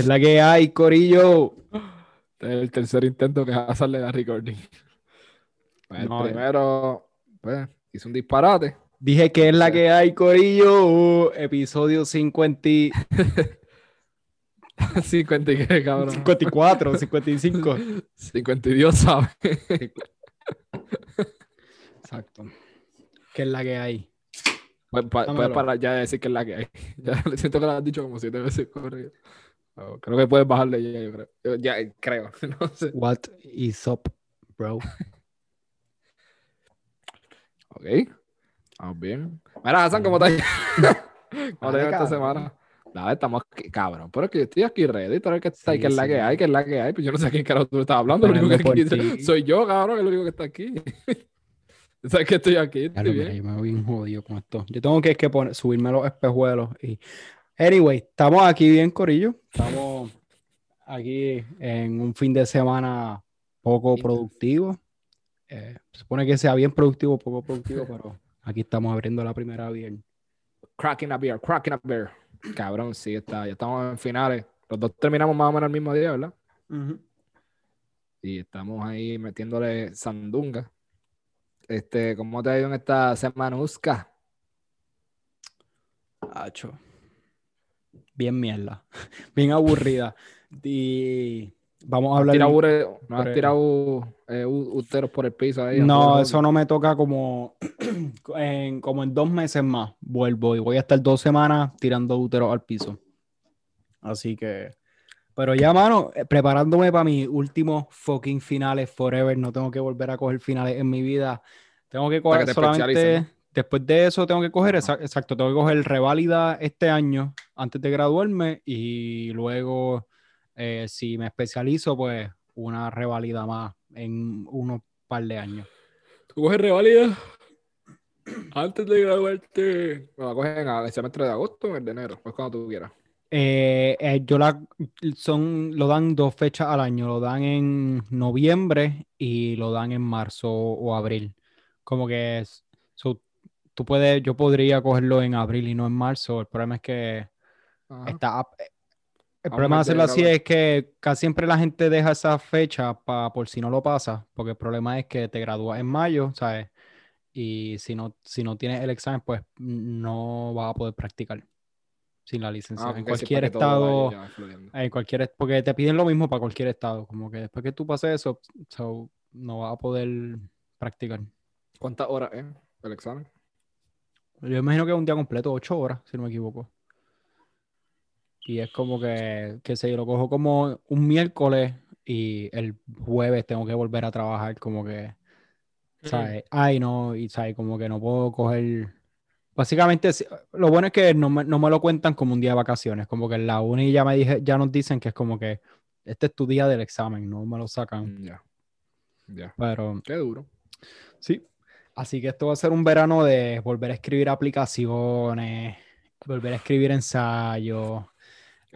¿Qué es la que hay, Corillo? Este es el tercer intento que va a salir la recording. Pues No, el primero, pues, hizo un disparate. Dije que es la que hay, Corillo. Episodio 50, y- 50 y qué, cabrón. 54, 55. 50 y Dios sabe. Exacto. ¿Qué es la que hay? Pues, pa- Dámelo. puedes parar ya de decir que es la que hay. Ya siento que lo has dicho como siete veces corrido. Oh, creo que puedes bajarle ya, yo creo. Yo- ya, eh, creo. No sé. What is up, bro? Ok. Vamos bien. Mira, Hassan, ¿cómo estás? ¿Cómo te esta semana? Nada, estamos aquí, cabrón. Pero es que yo estoy aquí ready. Pero es que, Sí, que es la que hay, que es la que hay. Pues yo no sé a quién carajo tú estás hablando. Lo único que Esperando por aquí ti. soy yo, cabrón, que es lo único que está aquí. ¿Sabes que estoy aquí? Estoy mira, bien. yo me voy bien jodido con esto. Yo tengo que, es que poner- subirme los espejuelos. Y... Anyway, estamos aquí bien, Corillo. Estamos aquí en un fin de semana poco productivo. Eh, se supone que sea bien productivo, poco productivo, pero aquí estamos abriendo la primera bien. Cracking a beer, cracking a beer. Cabrón, sí, está. Ya estamos en finales. Los dos terminamos más o menos el mismo día, ¿verdad? Y estamos ahí metiéndole sandunga. Este, ¿cómo te ha ido en esta semana, Uska? Hacho. Bien mierda. Bien aburrida. Y vamos a hablar. ¿Tira ure- ¿No has tirado eh, por el piso ahí? No, eso no me toca como en, como en dos meses más. Vuelvo y voy a estar dos semanas tirando úteros al piso. Así que. Pero ya, mano, eh, preparándome para mis últimos fucking finales forever. No tengo que volver a coger finales en mi vida. Tengo que coger que te solamente. Después de eso, tengo que coger, exacto, tengo que coger reválida este año antes de graduarme y luego, eh, si me especializo, pues una reválida más en unos par de años. ¿Tú coges revalida antes de graduarte? Bueno, la coges en el semestre de agosto o en el de enero, pues cuando tú quieras. Eh, eh, yo la son, lo dan dos fechas al año, lo dan en noviembre y lo dan en marzo o abril. Como que es, so, tú puedes, yo podría cogerlo en abril y no en marzo. El problema es que Ajá. está, el A un problema de hacerlo así es que casi siempre la gente deja esa fecha pa- por si no lo pasa, porque el problema es que te gradúas en mayo, ¿sabes? Y si no, si no tienes el examen, pues no vas a poder practicar sin la licencia. Ah, en cualquier para estado, en cualquier, porque te piden lo mismo para cualquier estado, como que después que tú pases eso, so, no vas a poder practicar. ¿Cuántas horas es el examen? Yo imagino que es un día completo, ocho horas, si no me equivoco. Y es como que, que sé yo, lo cojo como un miércoles y el jueves tengo que volver a trabajar, como que, ¿sabes? Ay, no, y ¿sabes? Como que no puedo coger. Básicamente, si- lo bueno es que no me, no me lo cuentan como un día de vacaciones, como que en la uni ya me dije, ya nos dicen que es como que este es tu día del examen, no me lo sacan. Mm, Ya. Ya. Pero Qué duro. Sí. Así que esto va a ser un verano de volver a escribir aplicaciones, volver a escribir ensayos,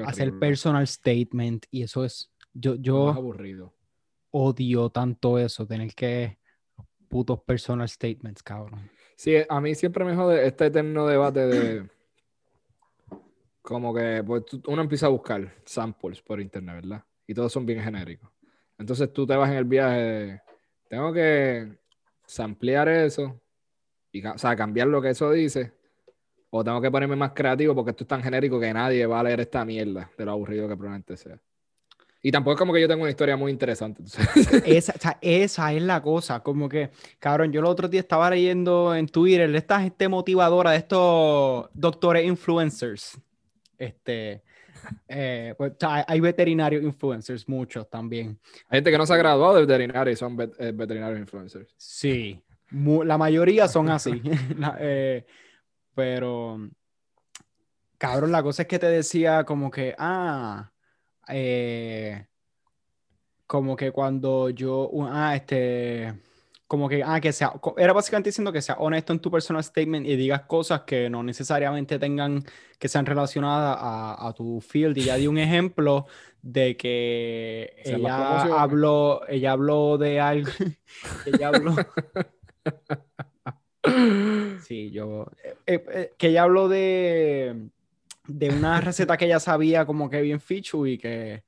hacer personal statement. Y eso es, yo, más yo aburrido. odio tanto eso, tener que putos personal statements, cabrón. Sí, a mí siempre me jode este eterno debate de como que pues, uno empieza a buscar samples por internet, ¿verdad? Y todos son bien genéricos. Entonces tú te vas en el viaje de, tengo que samplear eso y o sea, cambiar lo que eso dice o tengo que ponerme más creativo porque esto es tan genérico que nadie va a leer esta mierda de lo aburrido que probablemente sea. Y tampoco es como que yo tengo una historia muy interesante. Esa, esa es la cosa, como que, cabrón, yo el otro día estaba leyendo en Twitter esta gente motivadora, de estos doctores influencers. Este, eh, pues, hay- veterinarios influencers, muchos también. Hay gente que no se ha graduado de veterinario y son vet- eh, veterinarios influencers. Sí, la mayoría son así. Eh, pero, cabrón, la cosa es que te decía como que, ah, eh, como que cuando yo, ah, este, como que, ah, que sea, era básicamente diciendo que sea honesto en tu personal statement y digas cosas que no necesariamente tengan, que sean relacionadas a, a tu field. Y ya di un ejemplo de que ella habló, ella habló de algo, ella habló, sí, yo, eh, eh, eh, que ella habló de, de una receta que ella sabía como que bien fichu y que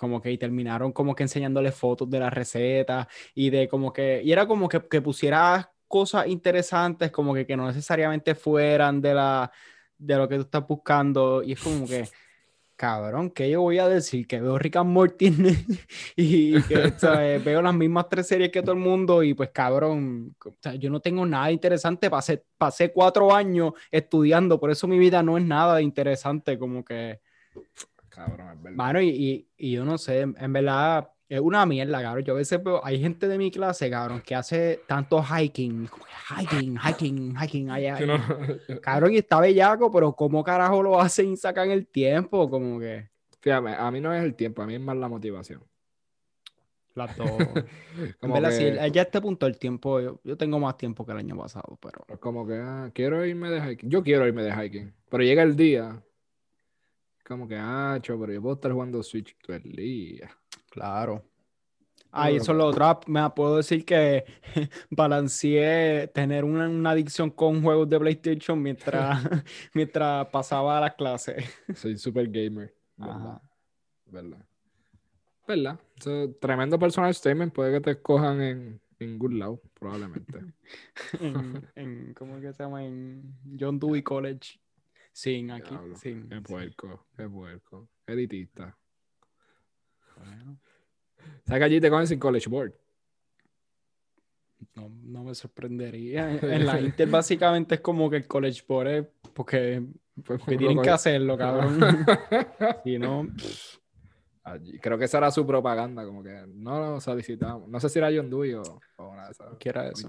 como que y terminaron como que enseñándole fotos de la receta y de como que, y era como que, que pusiera cosas interesantes como que, que no necesariamente fueran de la de lo que tú estás buscando y es como que cabrón, ¿qué yo voy a decir? Que veo Rick and Morty y que veo las mismas tres series que todo el mundo y pues cabrón, yo no tengo nada interesante, pasé, pasé cuatro años estudiando, por eso mi vida no es nada interesante, como que... Cabrón, es verdad. Bueno, y, y, yo no sé, en verdad es una mierda, cabrón. Yo a veces veo, hay gente de mi clase, cabrón, que hace tanto hiking, hiking, hiking, hiking, allá. Cabrón, y está bellaco, pero ¿cómo carajo lo hacen y sacan el tiempo? Como que. Fíjame, a mí no es el tiempo, a mí es más la motivación. Las dos. en verdad, sí, ya a este punto el tiempo, yo, tengo más tiempo que el año pasado, pero. Como que, ah, quiero irme de hiking. Yo quiero irme de hiking, pero llega el día. Como que, ah, pero yo puedo estar jugando Switch todo el día. Claro. Ah, y eso es lo otro. Me puedo decir que balanceé tener una, adicción con juegos de PlayStation mientras, mientras pasaba las clases. Soy super gamer. ¿Verdad? ¿Verdad? ¿Verdad? tremendo personal statement. Puede que te escojan en, en Good Law, probablemente. en, ¿Cómo es que se llama? En John Dewey College. Sin aquí. Sin, qué puerco, qué puerco. Editista. ¿Sabes que allí te cogen sin College Board? No, no me sorprendería. En la Inter básicamente es como que el College Board es porque, pues, tienen que hacerlo, cabrón. si no... Creo que esa era su propaganda, como que no lo solicitamos. No sé si era John Dewey o, una de esas. eso?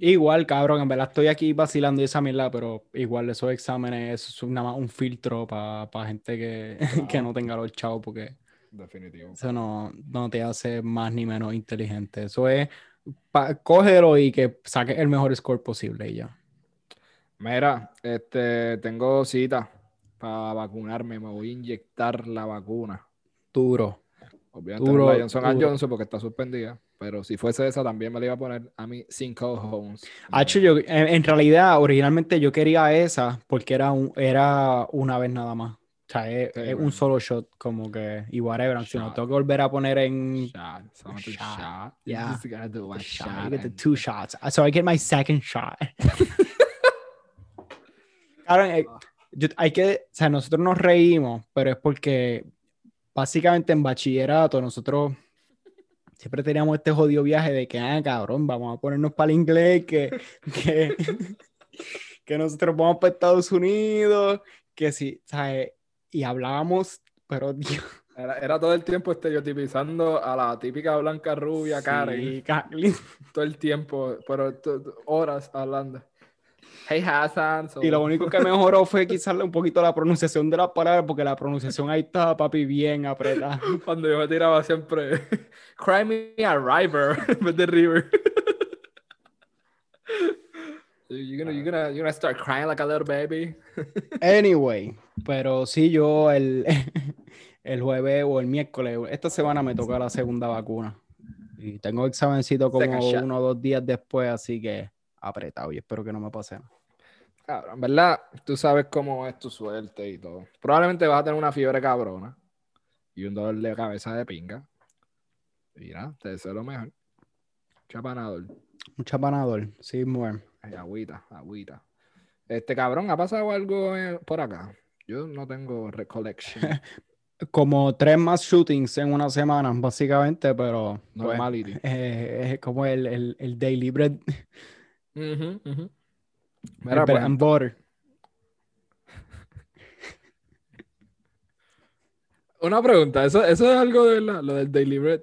igual, cabrón, en verdad estoy aquí vacilando y esa mierda, pero igual esos exámenes es nada más un filtro para gente que, que no tenga los chavos, porque Definitivo. Eso no, no te hace más ni menos inteligente. Eso es, cógelo y que saque el mejor score posible y ya. Mira, este, tengo cita para vacunarme. Me voy a inyectar la vacuna. Duro. Obviamente duro, la Johnson Johnson porque está suspendida. Pero si fuese esa, también me la iba a poner a mí sin co-homes. Yo, en, en, realidad, originalmente yo quería esa porque era, un, era una vez nada más. O sea, es, un solo shot, como que, y whatever. Si no tengo que volver a poner en. Shot. So shot. shot. Yeah. Just gotta do one shot. shot. get the two shots. So I get my second shot. claro, eh, hay que. O sea, nosotros nos reímos, pero es porque básicamente en bachillerato nosotros siempre teníamos este jodido viaje de que, ah, cabrón, vamos a ponernos para el inglés, que, que, que nosotros vamos para Estados Unidos, que sí, ¿sabes? y hablábamos, pero Dios. Era, todo el tiempo estereotipizando a la típica blanca rubia, Karen. Todo el tiempo, pero horas hablando. Hey Hassan. Y lo único que mejoró fue quizás un poquito la pronunciación de las palabras, porque la pronunciación ahí estaba, papi, bien apretada. Cuando yo me tiraba siempre, cry me a river en vez de river. You're gonna, you're gonna, you're gonna start crying like a little baby. anyway, pero sí, yo el, el jueves o el miércoles, esta semana me toca la segunda vacuna. Y tengo examencito como uno o dos días después, así que apretado y espero que no me pase nada. Claro, en verdad, tú sabes cómo es tu suerte y todo. Probablemente vas a tener una fiebre cabrona y un dolor de cabeza de pinga. Mira, te deseo lo mejor. Chapanador. Un chapanador, sí, mujer agüita, agüita. Este cabrón, ¿ha pasado algo eh, por acá? Yo no tengo recollection. como tres más shootings en una semana, básicamente, pero. Pues, Normality. Eh, es como el, el, el, daily bread. Uh Mira, pues, and butter. Una pregunta, ¿eso, ¿eso es algo de la, lo del daily bread?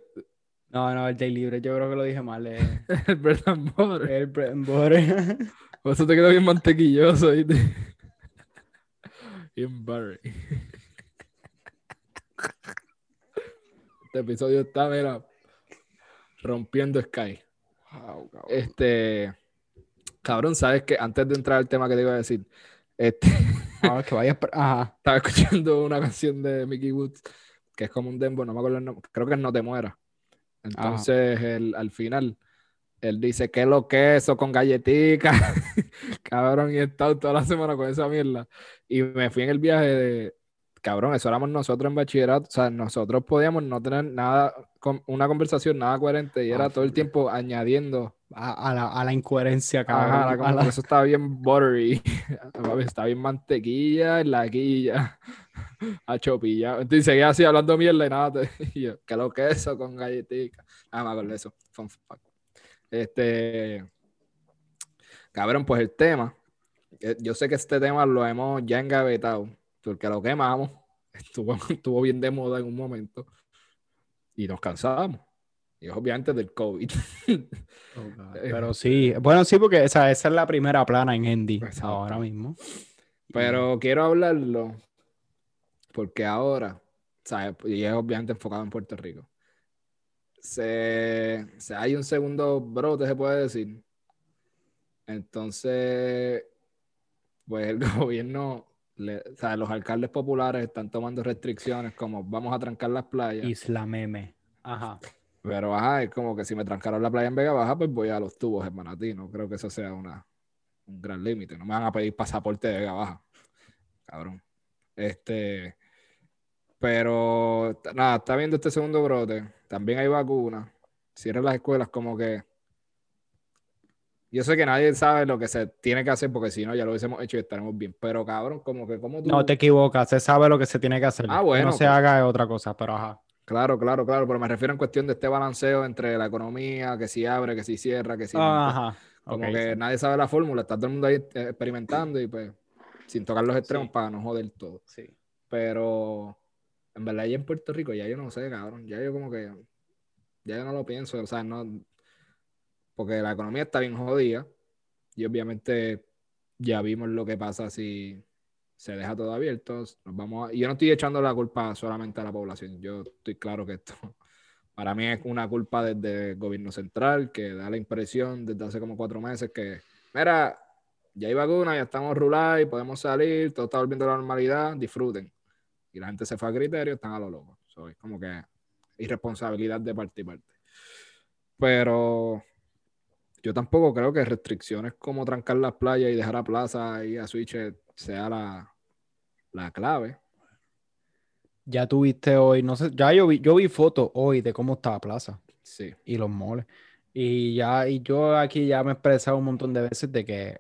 No, no, el Daily Bread, yo creo que lo dije mal. Eh. el bread and butter. El bread and butter. Por eso te quedó bien mantequilloso, ¿viste? bien butter. Este episodio está, mira, rompiendo Sky. Este, cabrón, sabes que antes de entrar al tema que te iba a decir, este, ah, que vayas, ajá. estaba escuchando una canción de Mickey Woods que es como un dembo, no me acuerdo el nombre, creo que es No te mueras. Entonces, el, al final, Él dice, ¿qué lo que eso con galletica? cabrón, y he estado toda la semana con esa mierda. Y me fui en el viaje de, cabrón, eso éramos nosotros en bachillerato. O sea, nosotros podíamos no tener nada, una conversación nada coherente y era Ah, todo el tiempo añadiendo. A, a la, a la incoherencia, cabrón. Ajá, a la- eso estaba bien buttery. Está bien mantequilla en la quilla. A chopilla. Entonces seguía así hablando mierda y nada. te- y yo, ¿qué lo que es eso con galletica? Ah, me acuerdo de eso. Fun fact. Este. Cabrón, pues el tema. eh, Yo sé que este tema lo hemos ya engavetado. Porque lo quemamos. Estuvo, estuvo bien de moda en un momento. Y nos cansamos. Y obviamente del COVID. Pero sí, bueno, sí, porque esa, esa es la primera plana en Endy Exacto. ahora mismo. Pero quiero hablarlo porque ahora, ¿sabes? Y es obviamente enfocado en Puerto Rico. Se, se- hay un segundo brote, se puede decir. Entonces, pues el gobierno, le- o sea, los alcaldes populares están tomando restricciones como vamos a trancar las playas. Isla Meme. Ajá. Pero ajá, es como que si me trancaron la playa en Vega Baja, pues voy a los tubos en Manatí. No creo que eso sea una, un gran límite. No me van a pedir pasaporte de Vega Baja. Cabrón. Este. Pero nada, está viendo este segundo brote. También hay vacunas. Cierran las escuelas como que. Yo sé que nadie sabe lo que se tiene que hacer porque si no ya lo hubiésemos hecho y estaremos bien. Pero cabrón, como que como tú. No te equivocas, se sabe lo que se tiene que hacer. Ah, Que bueno, no se pues. haga es otra cosa, pero ajá. Claro, claro, claro. Pero me refiero en cuestión de este balanceo entre la economía, que si abre, que si cierra, que si. no. Ajá. Como ok, que sí. nadie sabe la fórmula, está todo el mundo ahí eh, experimentando y pues sin tocar los extremos Sí. para no joder todo. Sí. Pero en verdad ya en Puerto Rico ya yo no sé, cabrón, ya yo como que ya yo no lo pienso, o sea, no porque la economía está bien jodida y obviamente ya vimos lo que pasa si se deja todo abierto, nos vamos a- yo no estoy echando la culpa solamente a la población, yo estoy claro que esto para mí es una culpa desde el gobierno central, que da la impresión desde hace como cuatro meses que, mira, ya hay vacuna, ya estamos rulados y podemos salir, todo está volviendo a la normalidad, disfruten. Y la gente se fue a criterio, están a lo loco. So, es como que irresponsabilidad de parte y parte. Pero yo tampoco creo que restricciones como trancar las playas y dejar a plaza y a switch sea la, la clave. Ya tuviste hoy, no sé, ya yo vi, yo vi fotos hoy de cómo está la plaza Sí. y los moles. Y ya, y yo aquí ya me he expresado un montón de veces de que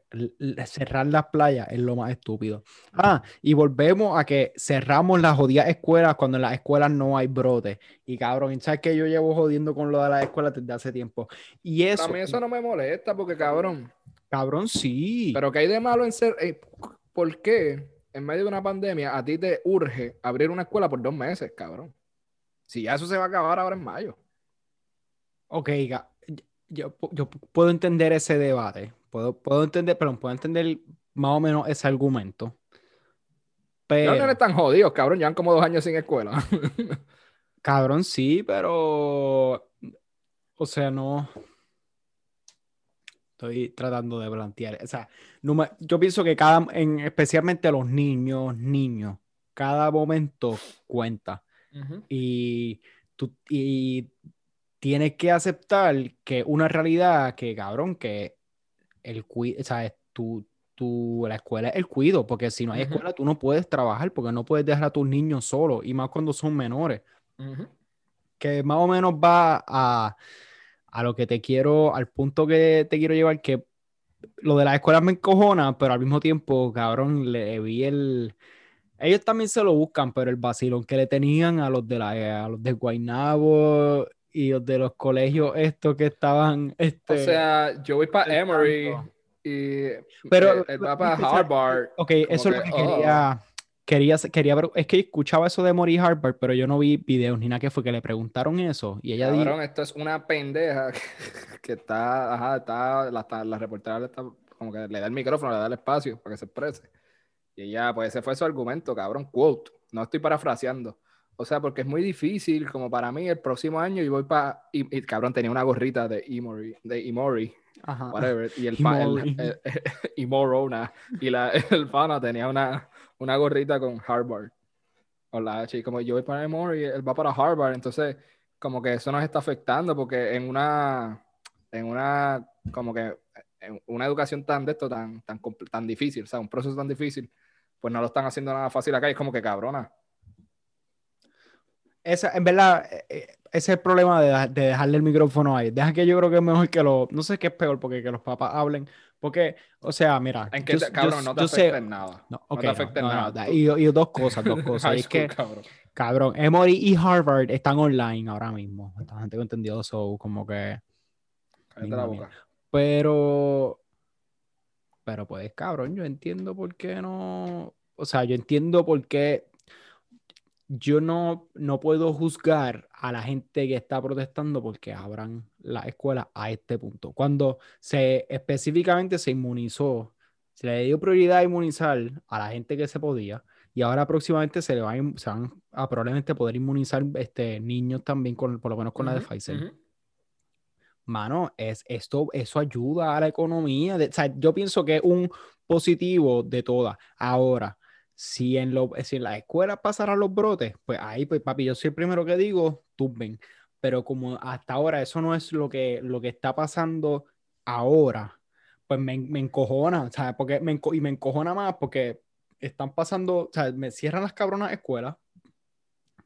cerrar las playas es lo más estúpido. Ah, y volvemos a que cerramos las jodidas escuelas cuando en las escuelas no hay brote. Y cabrón, ¿sabes que Yo llevo jodiendo con lo de las escuelas desde hace tiempo. Y eso, a mí eso no me molesta porque, cabrón, cabrón, sí. pero ¿qué hay de malo en ser... eh, ¿Por qué en medio de una pandemia a ti te urge abrir una escuela por dos meses, cabrón? Si ya eso se va a acabar ahora en mayo. Ok, ga- yo, yo puedo entender ese debate, puedo, puedo entender, perdón, puedo entender más o menos ese argumento. Pero, nenes están jodidos, cabrón. Llevan como dos años sin escuela. cabrón, sí, pero, o sea, no. Estoy tratando de plantear, o sea, no me- yo pienso que cada, en, especialmente los niños, niños, cada momento cuenta. y, tú, y tienes que aceptar que una realidad que, cabrón, que el cuido, ¿sabes? Tu, tu, la escuela es el cuido, porque si no hay Ujú. escuela tú no puedes trabajar, porque no puedes dejar a tus niños solos, y más cuando son menores, que más o menos va a, a lo que te quiero, al punto que te quiero llevar, que lo de las escuelas me encojona, pero al mismo tiempo, cabrón, le vi el... Ellos también se lo buscan, pero el vacilón que le tenían a los de la, a los de Guaynabo y de los colegios estos que estaban, O este, sea, yo voy para Emory y Pero- él, va para Harvard. ok, eso es lo que, que oh. quería, quería, quería, ver- es que escuchaba eso de Mori Harvard, pero yo no vi videos ni nada que fue que le preguntaron eso y ella dijo, Cabrón, esto es una pendeja que está, ajá, está, la, está- la reportera le está, como que le da el micrófono, le da el espacio para que se exprese. Y ella, pues ese fue su argumento, cabrón, quote. No estoy parafraseando. O sea, porque es muy difícil, como para mí, el próximo año y voy para, y, y, cabrón, tenía una gorrita de Emory, de Emory, ajá, whatever, y el, pa- el, el- Emorona, y la, el pana tenía una, una gorrita con Harvard. O la H, y como yo voy para Emory, él va para Harvard, entonces como que eso nos está afectando porque en una en una, como que, en una educación tan de esto, tan, tan, tan difícil, o sea, un proceso tan difícil, pues no lo están haciendo nada fácil acá. Y es como que cabrona. Esa, en verdad, eh, eh, ese es el problema de, de dejarle el micrófono ahí. Deja que yo creo que es mejor que lo. No sé qué es peor, porque que los papás hablen. Porque, o sea, mira. En que, yo- te- yo- cabrón, no te afecta en nada. No, No te no, afecta en no, nada. y, y dos cosas, dos cosas. High es school, que, cabrón. cabrón, Emory y Harvard están online ahora mismo. Esta gente que entendido eso, como que. Cállate la boca. Pero. Pero pues, cabrón, yo entiendo por qué no. O sea, yo entiendo por qué. Yo no, no puedo juzgar a la gente que está protestando porque abran las escuelas a este punto. Cuando se específicamente se inmunizó, se le dio prioridad a inmunizar a la gente que se podía, y ahora próximamente se le va a, se van a probablemente poder inmunizar este, niños también, con, por lo menos con la de Pfizer mano, es, esto, eso ayuda a la economía. de- o sea, yo pienso que es un positivo de todas. Ahora, si en, lo, si en las escuelas pasaran los brotes, pues ahí, pues papi, yo soy el primero que digo, tumben. Pero como hasta ahora eso no es lo que, lo que está pasando ahora, pues me, me encojona, ¿sabes? Porque me enco- y me encojona más porque están pasando, o sea, me cierran las cabronas escuelas,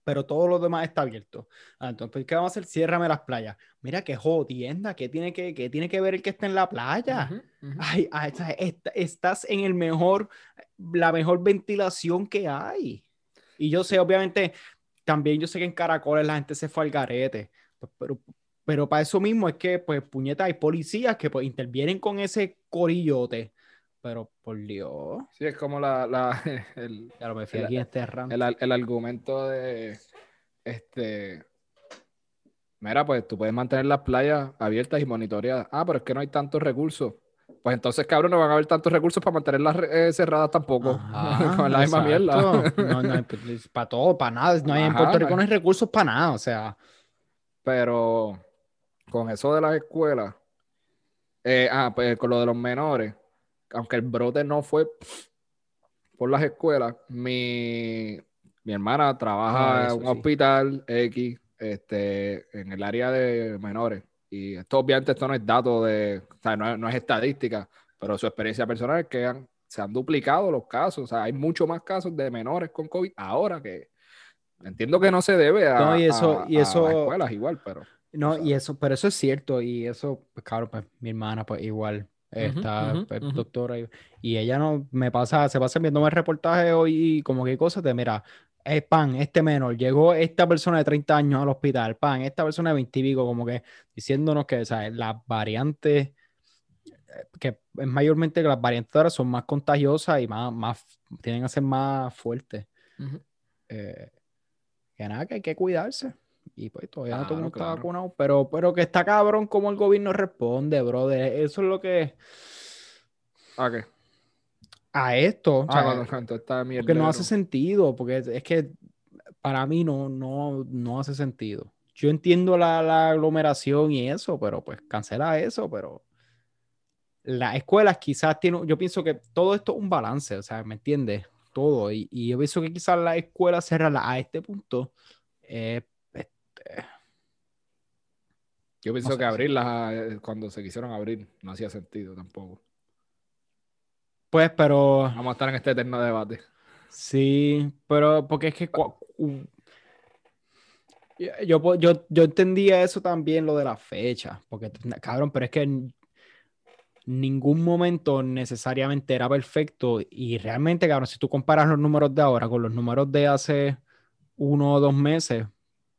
pero todo lo demás está abierto. Ah, entonces, ¿qué vamos a hacer? Ciérrame las playas. Mira qué jodienda, ¿qué tiene que, qué tiene que ver el que está en la playa? Ujú, ujú. Ay, ay, o sea, est- estás en el mejor, la mejor ventilación que hay. Y yo sé, obviamente, también yo sé que en Caracoles la gente se fue al garete, pero, pero para eso mismo es que, pues, puñeta, hay policías que pues, intervienen con ese corillote. Pero, por Dios, Sí, es como la, la- el, lo me fui El- aquí este el, el argumento de este. Mira, pues tú puedes mantener las playas abiertas y monitoreadas. Ah, pero es que no hay tantos recursos. Pues entonces, cabrón, no van a haber tantos recursos para mantenerlas eh, cerradas tampoco. Ajá, Con la misma mierda. No, no, para todo, para nada. No hay, en Puerto Rico no no hay recursos para nada. O sea, Pero con eso de las escuelas, eh, ah, pues con lo de los menores, aunque el brote no fue por las escuelas, mi, mi hermana trabaja Ah, eso en un sí. hospital X este, en el área de menores. Y esto obviamente esto no es dato de, o sea, no no es estadística, pero su experiencia personal es que han- se han duplicado los casos. O sea, hay mucho más casos de menores con COVID ahora que entiendo que no se debe a, No, y eso- a- y a eso- las escuelas igual, pero... no, sea. y eso, pero eso es cierto. Y eso, pues claro, pues mi hermana, pues igual está doctora. Y, y ella no me pasa, se pasa viéndome el reportaje hoy y como que cosas de, mira, es pan, este menor, llegó esta persona de 30 años al hospital, pan, esta persona de 20 y pico, como que diciéndonos que, sea, las variantes, eh, que es mayormente que las variantes ahora son más contagiosas y más, más, tienen a ser más fuertes. Eh, que nada, que hay que cuidarse. Y pues todavía no todo el Claro, mundo está claro. vacunado, pero, pero que está cabrón como el gobierno responde, brother. Eso es lo que ¿A qué? a esto, o Ah, sea, cuando cantó esta mierda. porque no hace sentido, porque es, es que para mí no, no, no hace sentido. Yo entiendo la, la aglomeración y eso, pero pues cancela eso, pero las escuelas quizás tienen, yo pienso que todo esto es un balance, o sea, ¿me entiendes? Todo, y, y yo pienso que quizás la escuela cerrarla a este punto eh, Yo pienso no sé, que abrirlas eh, cuando se quisieron abrir no hacía sentido tampoco. Pues, pero Vamos a estar en este eterno debate. sí, pero porque es que yo, yo, yo entendía eso también, lo de la fecha, porque cabrón, pero es que en ningún momento necesariamente era perfecto y realmente, cabrón, si tú comparas los números de ahora con los números de hace uno o dos meses,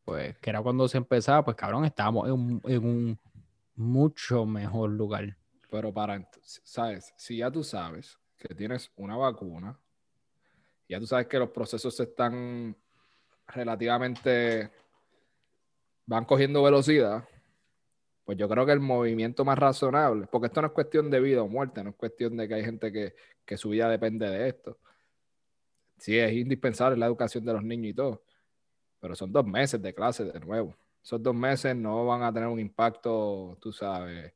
pues que era cuando se empezaba, pues cabrón, estábamos en un, en un mucho mejor lugar. Pero para ¿sabes? Si ya tú sabes que tienes una vacuna, ya tú sabes que los procesos se están relativamente van cogiendo velocidad, pues yo creo que el movimiento más razonable, porque esto no es cuestión de vida o muerte, no es cuestión de que hay gente que, que su vida depende de esto. Sí, es indispensable la educación de los niños y todo, pero son dos meses de clase de nuevo. Esos dos meses no van a tener un impacto, tú sabes,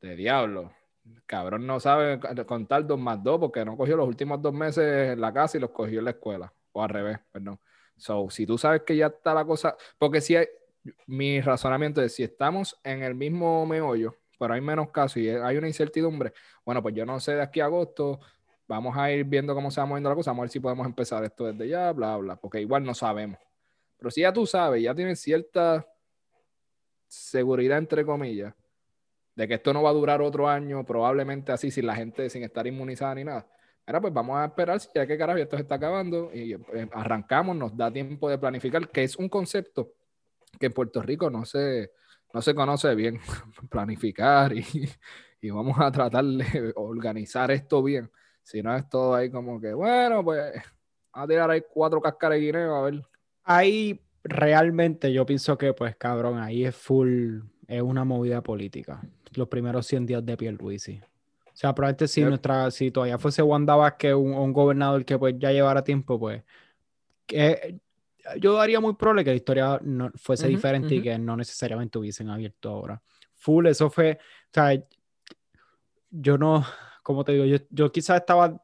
de diablo. Cabrón no sabe contar dos más dos porque no cogió los últimos dos meses en la casa y los cogió en la escuela. O al revés, perdón. So, si tú sabes que ya está la cosa, porque si hay, mi razonamiento es si estamos en el mismo meollo, pero hay menos casos y hay una incertidumbre. Bueno, pues yo no sé de aquí a agosto, vamos a ir viendo cómo se va moviendo la cosa, vamos a ver si podemos empezar esto desde ya, bla, bla, porque igual no sabemos. Pero si ya tú sabes, ya tienes cierta seguridad, entre comillas, de que esto no va a durar otro año, probablemente así, sin la gente, sin estar inmunizada ni nada. Ahora, pues vamos a esperar si ya que carajo esto se está acabando y eh, arrancamos, nos da tiempo de planificar, que es un concepto que en Puerto Rico no se, no se conoce bien. planificar y, y vamos a tratar de organizar esto bien. Si no es todo ahí como que, bueno, pues a tirar ahí cuatro cáscaras de a ver. Ahí realmente yo pienso que, pues, cabrón, ahí es full, es una movida política. Los primeros 100 días de Pierluisi. O sea, probablemente si, nuestra, si todavía fuese Wanda Vázquez un, un gobernador que pues ya llevara tiempo, pues que, yo daría muy probable que la historia no, fuese diferente y que no necesariamente hubiesen abierto ahora. Full, eso fue, o sea, yo no, como te digo, yo, yo quizás estaba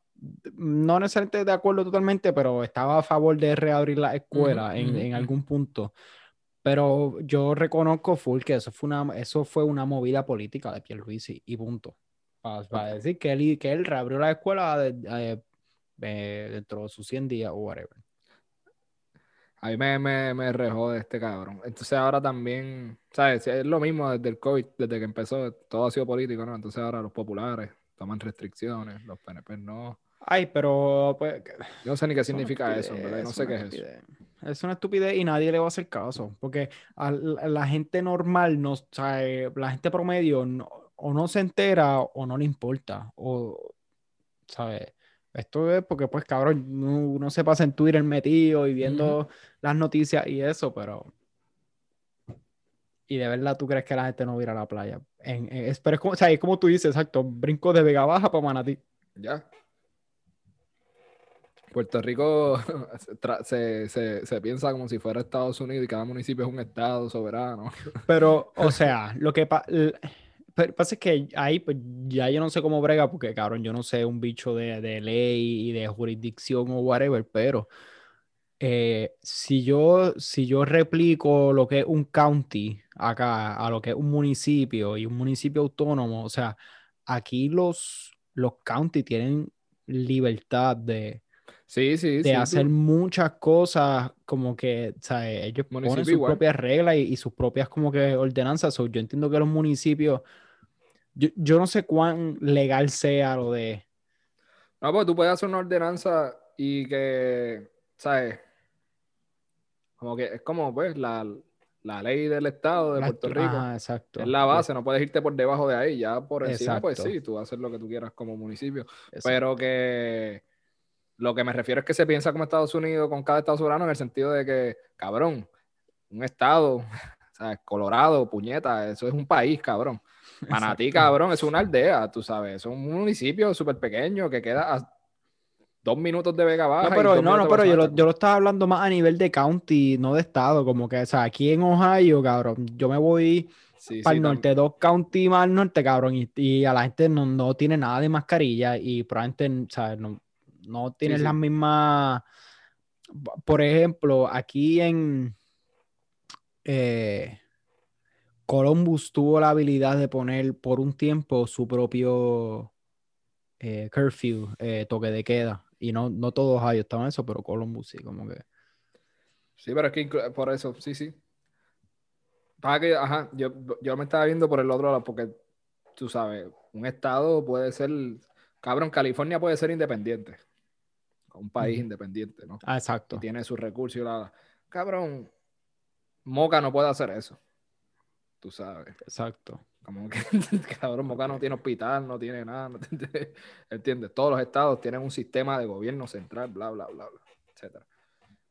no necesariamente de acuerdo totalmente, pero estaba a favor de reabrir la escuela en, en, algún punto. Pero yo reconozco full que eso fue una, eso fue una movida política de Pierluisi y punto. Para, decir que él, que él reabrió la escuela de, dentro de sus 100 días o whatever. A mí me, me, me rejó de este cabrón. Entonces ahora también, ¿sabes? Es lo mismo desde el COVID, desde que empezó, todo ha sido político, ¿no? Entonces ahora los populares toman restricciones, los PNP no. Ay, pero pues. Yo no sé ni qué significa eso, ¿verdad? No sé qué es eso. Es una estupidez y nadie le va a hacer caso. Porque a la gente normal, no, o sea, la gente promedio o no se entera o no le importa. O, ¿sabes? Esto es porque, pues, cabrón, uno, se pasa en Twitter metido y viendo las noticias y eso, pero. Y de verdad, ¿tú crees que la gente no va a ir a la playa? En, es, pero es como, o sea, es como tú dices, exacto, brinco de Vega Baja para Manatí. Ya. Puerto Rico se, se, piensa como si fuera Estados Unidos y cada municipio es un estado soberano. Pero, o sea, lo que pasa pasa es que ahí pues, ya yo no sé cómo brega, porque cabrón, yo no sé un bicho de, de ley y de jurisdicción o whatever, pero eh, si, yo, si yo replico lo que es un county acá a lo que es un municipio y un municipio autónomo, o sea, aquí los, los county tienen libertad de, sí, sí, de hacer muchas cosas como que ¿sabes? ellos ponen sus propias reglas y, sus propias como que ordenanzas. yo entiendo que los municipios, yo, yo, no sé cuán legal sea lo de... No, pues tú puedes hacer una ordenanza y que, ¿sabes? Como que es como, pues, la, la ley del Estado de Puerto Rico. Ah, exacto. Es la base, no puedes irte por debajo de ahí, ya por encima, pues sí, tú haces lo que tú quieras como municipio. Pero que lo que me refiero es que se piensa como Estados Unidos con cada estado soberano en el sentido de que, cabrón, un estado, ¿sabes? Colorado, puñeta, eso es un país, cabrón. Manatí, cabrón, es una aldea, tú sabes, es un municipio súper pequeño que queda a dos minutos de Vega Baja. No, pero, no, no, pero yo lo, yo lo, estaba hablando más a nivel de county, no de estado, como que, o sea, aquí en Ohio, cabrón, yo me voy para el norte, dos county más al norte, cabrón, y, a la gente no, no, tiene nada de mascarilla y probablemente, ¿sabes? No, no tienes las mismas... Por ejemplo, aquí en... Eh, Columbus tuvo la habilidad de poner por un tiempo su propio eh, curfew, eh, toque de queda. Y no, no todos hay estaban eso, pero Columbus sí, como que. Sí, pero es que por eso, sí, sí. Para que, ajá, yo, yo me estaba viendo por el otro lado, porque tú sabes, un estado puede ser. Cabrón, California puede ser independiente. Un país independiente, ¿no? Ah, exacto. Y tiene sus recursos y la. Cabrón, Moca no puede hacer eso tú sabes. Exacto. Como que, cabrón, Moca no tiene hospital, no tiene nada, ¿no ¿entiendes? Todos los estados tienen un sistema de gobierno central, bla, bla, bla, bla, etcétera.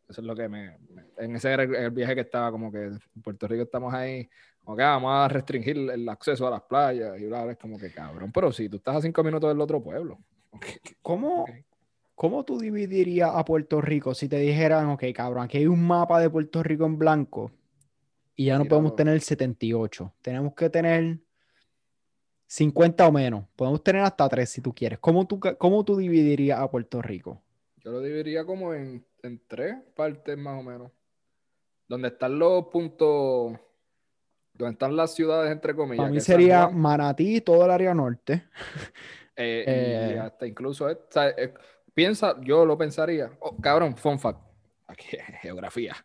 Eso es lo que me, En ese era el, viaje que estaba como que en Puerto Rico estamos ahí, como que ah, vamos a restringir el acceso a las playas y bla, bla, es como que cabrón. Pero si tú estás a cinco minutos del otro pueblo. ¿Cómo, ¿Cómo tú dividirías a Puerto Rico si te dijeran, ok, cabrón, aquí hay un mapa de Puerto Rico en blanco y ya no podemos tener 78. Tenemos que tener 50 o menos. Podemos tener hasta 3 si tú quieres. ¿Cómo tú, cómo tú dividirías a Puerto Rico? Yo lo dividiría como en, en tres partes más o menos. Donde están los puntos donde están las ciudades, entre comillas. Para mí San sería Juan, Manatí y todo el área norte. eh, y eh, hasta incluso, o sea, eh, piensa, yo lo pensaría. Oh, cabrón, fun fact. Aquí, geografía.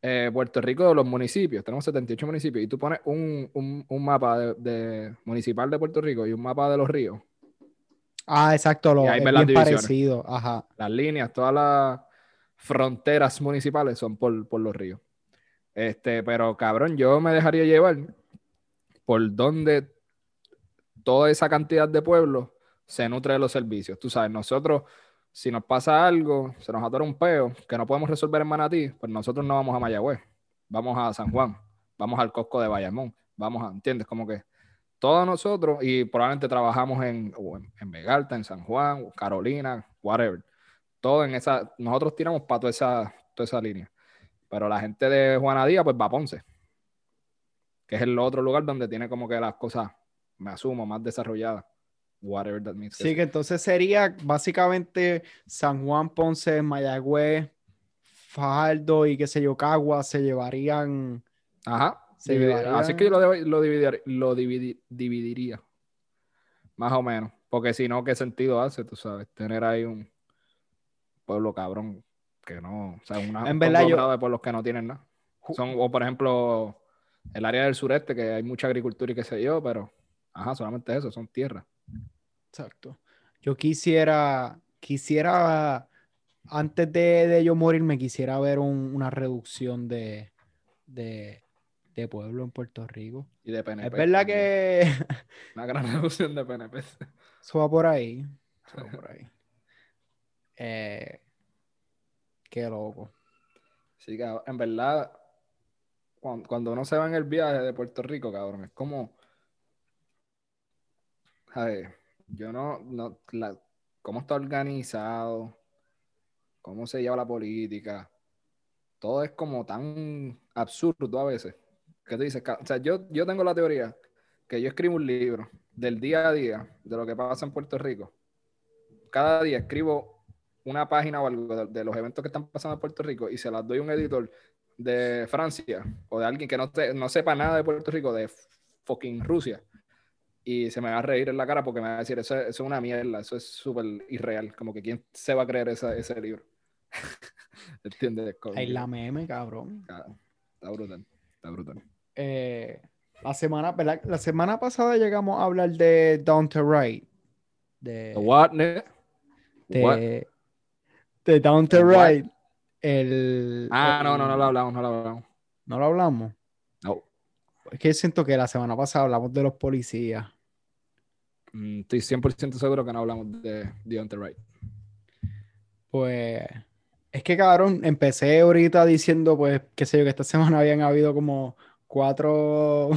Eh, Puerto Rico, los municipios, tenemos 78 municipios, y tú pones un, un- un mapa de, de- municipal de Puerto Rico y un mapa de los ríos, Ah, exacto, lo, Y ahí es ven las bien divisiones. parecido. Ajá. las líneas, todas las fronteras municipales son por, por los ríos. Este, pero cabrón, yo me dejaría llevar por donde toda esa cantidad de pueblos se nutre de los servicios. Tú sabes, nosotros, si nos pasa algo, se nos atora un peo que no podemos resolver en Manatí, pues nosotros no vamos a Mayagüez, vamos a San Juan, vamos al Cosco de Bayamón, vamos a, ¿entiendes? Como que todos nosotros, y probablemente trabajamos en, en Vegalta, en San Juan, Carolina, whatever. Todo en esa, nosotros tiramos para toda esa, toda esa línea. Pero la gente de Juanadía, pues va a Ponce, que es el otro lugar donde tiene como que las cosas, me asumo, más desarrolladas. Whatever that means. Sí, que entonces sería básicamente San Juan, Ponce, Mayagüez, Fajardo y qué sé yo, Cagua se llevarían. Ajá. Se Dividi- llevarían- Así que yo lo, debo- lo, dividir- lo dividi- dividiría. Más o menos. Porque si no, ¿qué sentido hace, tú sabes? Tener ahí un pueblo cabrón que no. O sea, una, En un verdad, yo- de pueblos que no tienen nada. Son, o por ejemplo, el área del sureste, que hay mucha agricultura y qué sé yo, pero. Ajá, solamente eso, son tierras. Exacto. Yo quisiera, quisiera, antes de, de yo morirme, quisiera ver un- una reducción de, de, de pueblo en Puerto Rico. Y de PNP. Es verdad también. que Una gran reducción de PNP. eso va por ahí. Eso va por ahí. Eh, qué loco. Sí, cabrón. En verdad, cuando, cuando uno se va en el viaje de Puerto Rico, cabrón, es como. A ver, yo no. no la- ¿Cómo está organizado? ¿Cómo se lleva la política? Todo es como tan absurdo a veces. Que tú dices, o sea, yo, yo tengo la teoría que yo escribo un libro del día a día de lo que pasa en Puerto Rico. Cada día escribo una página o algo de, de los eventos que están pasando en Puerto Rico y se las doy a un editor de Francia o de alguien que no, te- no sepa nada de Puerto Rico, de fucking Rusia. Y se me va a reír en la cara porque me va a decir, eso, es- eso es una mierda, eso es súper irreal. Como que quién se va a creer esa- ese libro. ¿Entiendes? Que- la meme, cabrón. Está, brutal, está brutal. Eh, la semana, ¿verdad? La semana pasada llegamos a hablar de Down to Right. De, What, ne? What? de, de Down to. Right. El, Ah, no, no, no lo hablamos, no lo hablamos. ¿No lo hablamos? Es que siento que la semana pasada hablamos de los policías. Mm, Estoy 100% seguro que no hablamos de Deontay Wright. Pues es que cabrón, empecé ahorita diciendo, pues, qué sé yo, que esta semana habían habido como cuatro.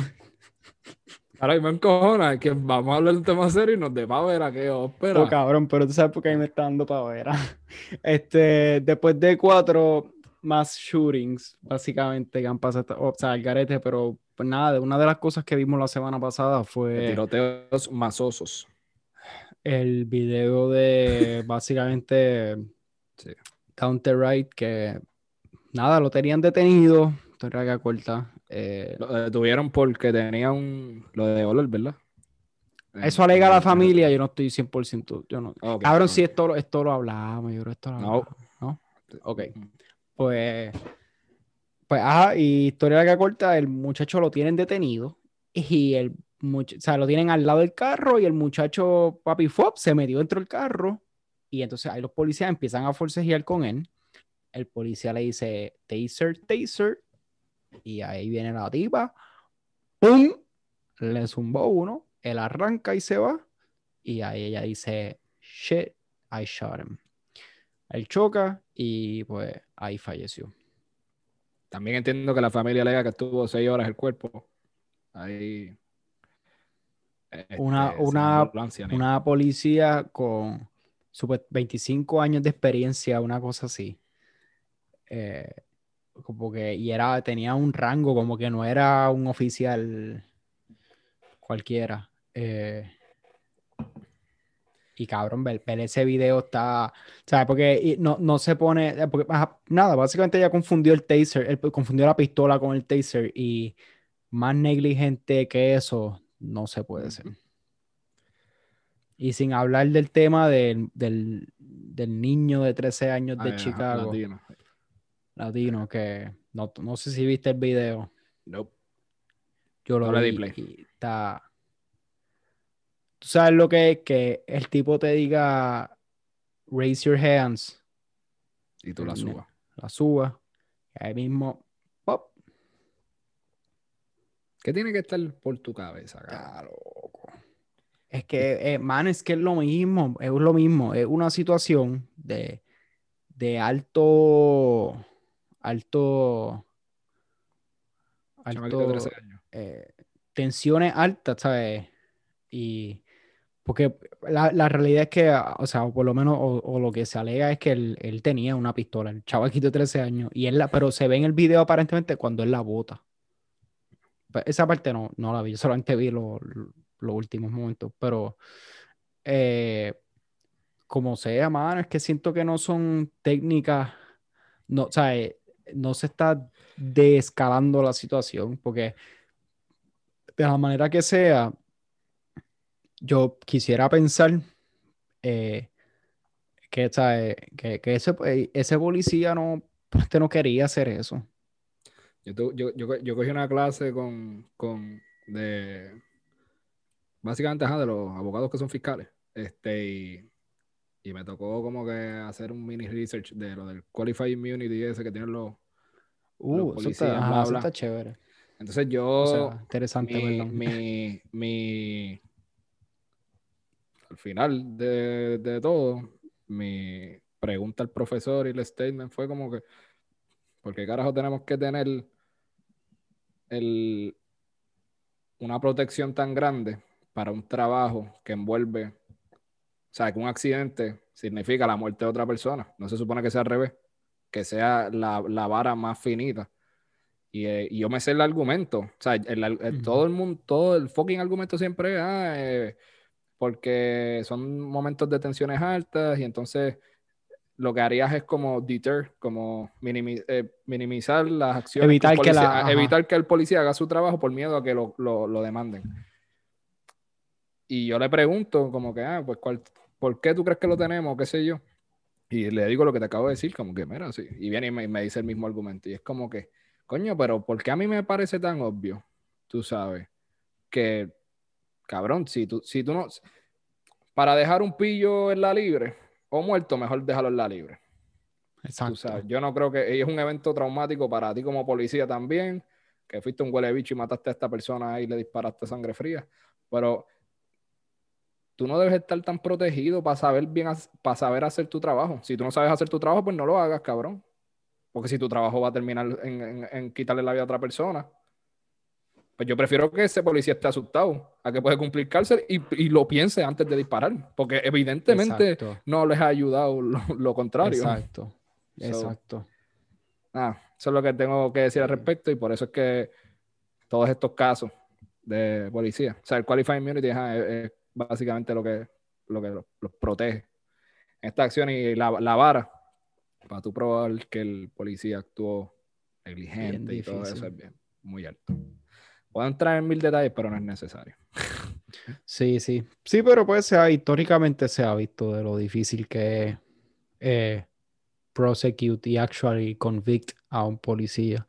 Ahora me encojona que vamos a hablar de un tema serio y nos de pavera que ópera. Oh, cabrón, pero tú sabes por qué ahí me está dando pavera. Este, después de cuatro más shootings, básicamente, que han pasado, o sea, el garete, pero pues nada, de una de las cosas que vimos la semana pasada fue tiroteos masosos. el video de básicamente Sí. Counter Right, que nada, lo tenían detenido, historia corta. eh, Lo detuvieron porque tenía un. Lo de olor, ¿verdad? eso alega la familia, yo no estoy 100%, yo no. Ok, Cabrón, ok. sí, esto, lo- esto lo hablamos, yo creo que esto lo No. hablamos, ¿no? Ok. Mm. Pues, pues, ajá, y historia larga corta, el muchacho lo tienen detenido y el much- o sea, lo tienen al lado del carro y el muchacho, papi Fop, se metió dentro del carro y entonces ahí los policías empiezan a forcejear con él. El policía le dice, taser, taser, y ahí viene la tipa, ¡pum! Le zumbó uno, él arranca y se va, y ahí ella dice, shit, I shot him. Él choca y pues ahí falleció. También entiendo que la familia alega que estuvo seis horas el cuerpo. Ahí. este, Una- una- Una policía con super 25 años de experiencia, una cosa así. Eh, como que, y era, tenía un rango, como que no era un oficial cualquiera. Eh, y cabrón, ver, ver ese video está, ¿sabes? Porque no, no se pone, eh, porque, nada, básicamente ella confundió el taser, él confundió la pistola con el taser y más negligente que eso no se puede ser. Y sin hablar del tema del, del, del niño de 13 años de Ah, Chicago, latino. latino, que no, no sé si viste el video. Nope. Yo lo No le di vi play. y está... ¿Tú sabes lo que es? Que el tipo te diga, raise your hands, Y tú la subas. la suba, y ahí mismo, ¡pop! ¿Qué tiene que estar por tu cabeza? Está loco. Es que, eh, man, es que es lo mismo, es lo mismo, es una situación de, de alto, alto, alto, 13 años. eh, tensiones altas, ¿sabes? Y porque la, la realidad es que, o sea, por lo menos, o, o lo que se alega es que él, él tenía una pistola, el chavaquito de 13 años, y él la, pero se ve en el video aparentemente cuando él la bota. Pues esa parte no, no la vi, yo solamente vi lo- lo- los últimos momentos, pero eh, como sea, mano, es que siento que no son técnicas, no, o sea, eh, no se está desescalando la situación, porque de la manera que sea, yo quisiera pensar eh, que, que, que ese, eh, ese policía no, este no quería hacer eso. Yo, yo, yo, yo cogí una clase con, con de básicamente ajá, de los abogados que son fiscales. Este, y, y me tocó como que hacer un mini research de lo del Qualified Immunity ese que tienen los. Uh, policías, está, ajá, bla, eso está chévere. Entonces yo. O sea, interesante, mi, perdón. mi, mi- al final de, de todo, mi pregunta al profesor y el statement fue como que, ¿por qué carajo tenemos que tener el, una protección tan grande para un trabajo que envuelve, o sea, que un accidente significa la muerte de otra persona? No se supone que sea al revés, que sea la, la vara más finita. Y, eh, y yo me sé el argumento. O sea, el, todo el mundo, todo el fucking argumento siempre es, ah, eh, porque son momentos de tensiones altas y entonces lo que harías es como deter, como minimi- eh, minimizar las acciones. Evitar que la- policía- ajá. evitar que el policía haga su trabajo por miedo a que lo, lo- lo demanden. Y yo le pregunto como que, ah, pues, ¿cuál, ¿por qué tú crees que lo tenemos? ¿Qué sé yo? Y le digo lo que te acabo de decir, como que, mira, sí. Y viene y me, me dice el mismo argumento. Y es como que, coño, pero ¿por qué a mí me parece tan obvio? Tú sabes, que, cabrón, si tú, si tú no... Para dejar un pillo en la libre o muerto, mejor déjalo en la libre. Exacto. sabes, yo no creo que es un evento traumático para ti como policía también, que fuiste un huele bicho y mataste a esta persona y le disparaste sangre fría, pero tú no debes estar tan protegido para saber bien, para saber hacer tu trabajo. Si tú no sabes hacer tu trabajo, pues no lo hagas, cabrón. Porque si tu trabajo va a terminar en, en- en quitarle la vida a otra persona, pues yo prefiero que ese policía esté asustado a que puede cumplir cárcel y, y lo piense antes de disparar, porque evidentemente Exacto. no les ha ayudado lo, lo contrario. Exacto. So, Exacto. Nada, eso es lo que tengo que decir al respecto y por eso es que todos estos casos de policía, o sea, el Qualified Immunity ajá, es, es básicamente lo que, lo que los, los protege. Esta acción y la, la vara, para tú probar que el policía actuó negligente y todo eso es bien, muy alto. Puedo entrar en mil detalles, pero no es necesario. Sí, sí. Sí, pero pues se ha- históricamente se ha visto de lo difícil que es eh, prosecute y actually convict a un policía.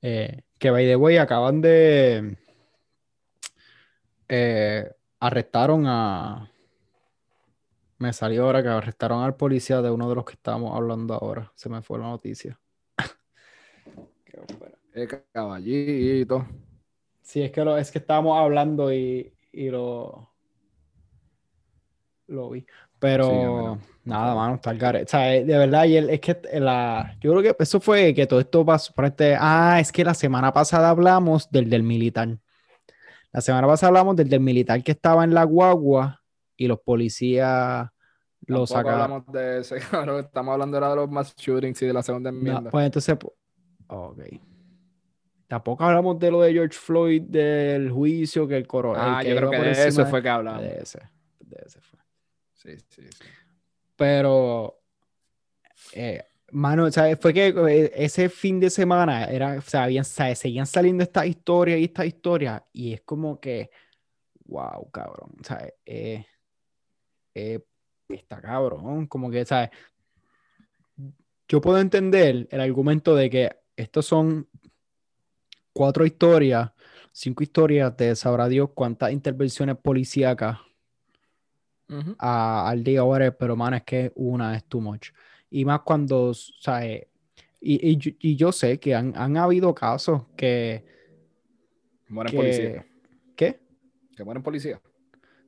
Eh, que by the way, acaban de eh, arrestaron a me salió ahora que arrestaron al policía de uno de los que estábamos hablando ahora. Se me fue la noticia. Eh, caballito. Sí, es que lo, es que estábamos hablando y, y lo, lo vi. Pero Sí, nada, mano, está el O sea, eh, de verdad, y el- es que la, yo creo que eso fue que todo esto pasó. por este- ah, es que la semana pasada hablamos del del militar. La semana pasada hablamos del del militar que estaba en la guagua y los policías lo sacaron. hablamos de ese, cabrón, estamos hablando ahora de los mass shootings y de la segunda No, enmienda. pues entonces, ok. Tampoco hablamos de lo de George Floyd, del juicio, que el coro. el ah, que yo creo que de eso fue que hablamos. De ese, de ese fue. Sí, sí, sí. Pero, eh, Mano, ¿sabes? Fue que eh, ese fin de semana era, o sea, habían, ¿sabes? seguían saliendo estas historias y estas historias, y es como que, wow, cabrón, ¿sabes? Eh, eh, está cabrón, como que, ¿sabes? Yo puedo entender el argumento de que estos son cuatro historias, cinco historias de sabrá Dios cuántas intervenciones policíacas al día ahora, pero mano, es que una es too much. Y más cuando, ¿sabes? Y, y, y, yo sé que han, han habido casos que... Mueren policías. ¿Qué? Que mueren policías.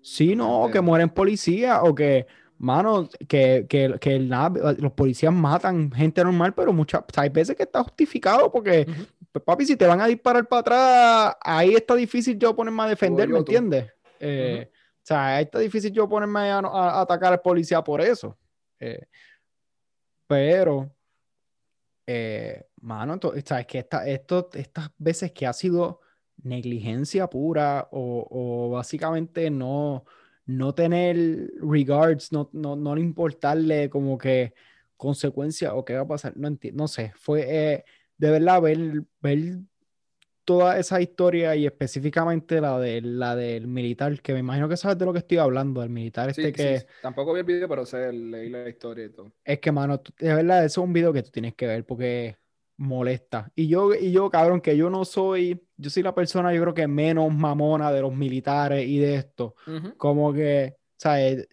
Sí, no, que mueren policías o que, mano, que, que, que los policías matan gente normal, pero muchas, hay veces que está justificado porque, pues, papi, si te van a disparar para atrás, ahí está difícil yo ponerme a defender, ¿me entiendes? Eh, o sea, ahí está difícil yo ponerme a, atacar al policía por eso. Eh, pero, eh, mano, sabes que esta, esto, estas veces que ha sido negligencia pura o, básicamente no, no tener regards, no, no, no importarle como que consecuencia o qué va a pasar, no entiendo, no sé, fue eh, de verdad ver, ver toda esa historia y específicamente la, de, la del militar, que me imagino que sabes de lo que estoy hablando, el militar este que... Tampoco vi el video, pero sé, leí la historia y todo. Es que, mano, de verdad, eso es un video que tú tienes que ver porque molesta. Y yo, y yo, cabrón, que yo no soy, yo soy la persona, yo creo que menos mamona de los militares y de esto. Como que, ¿sabes?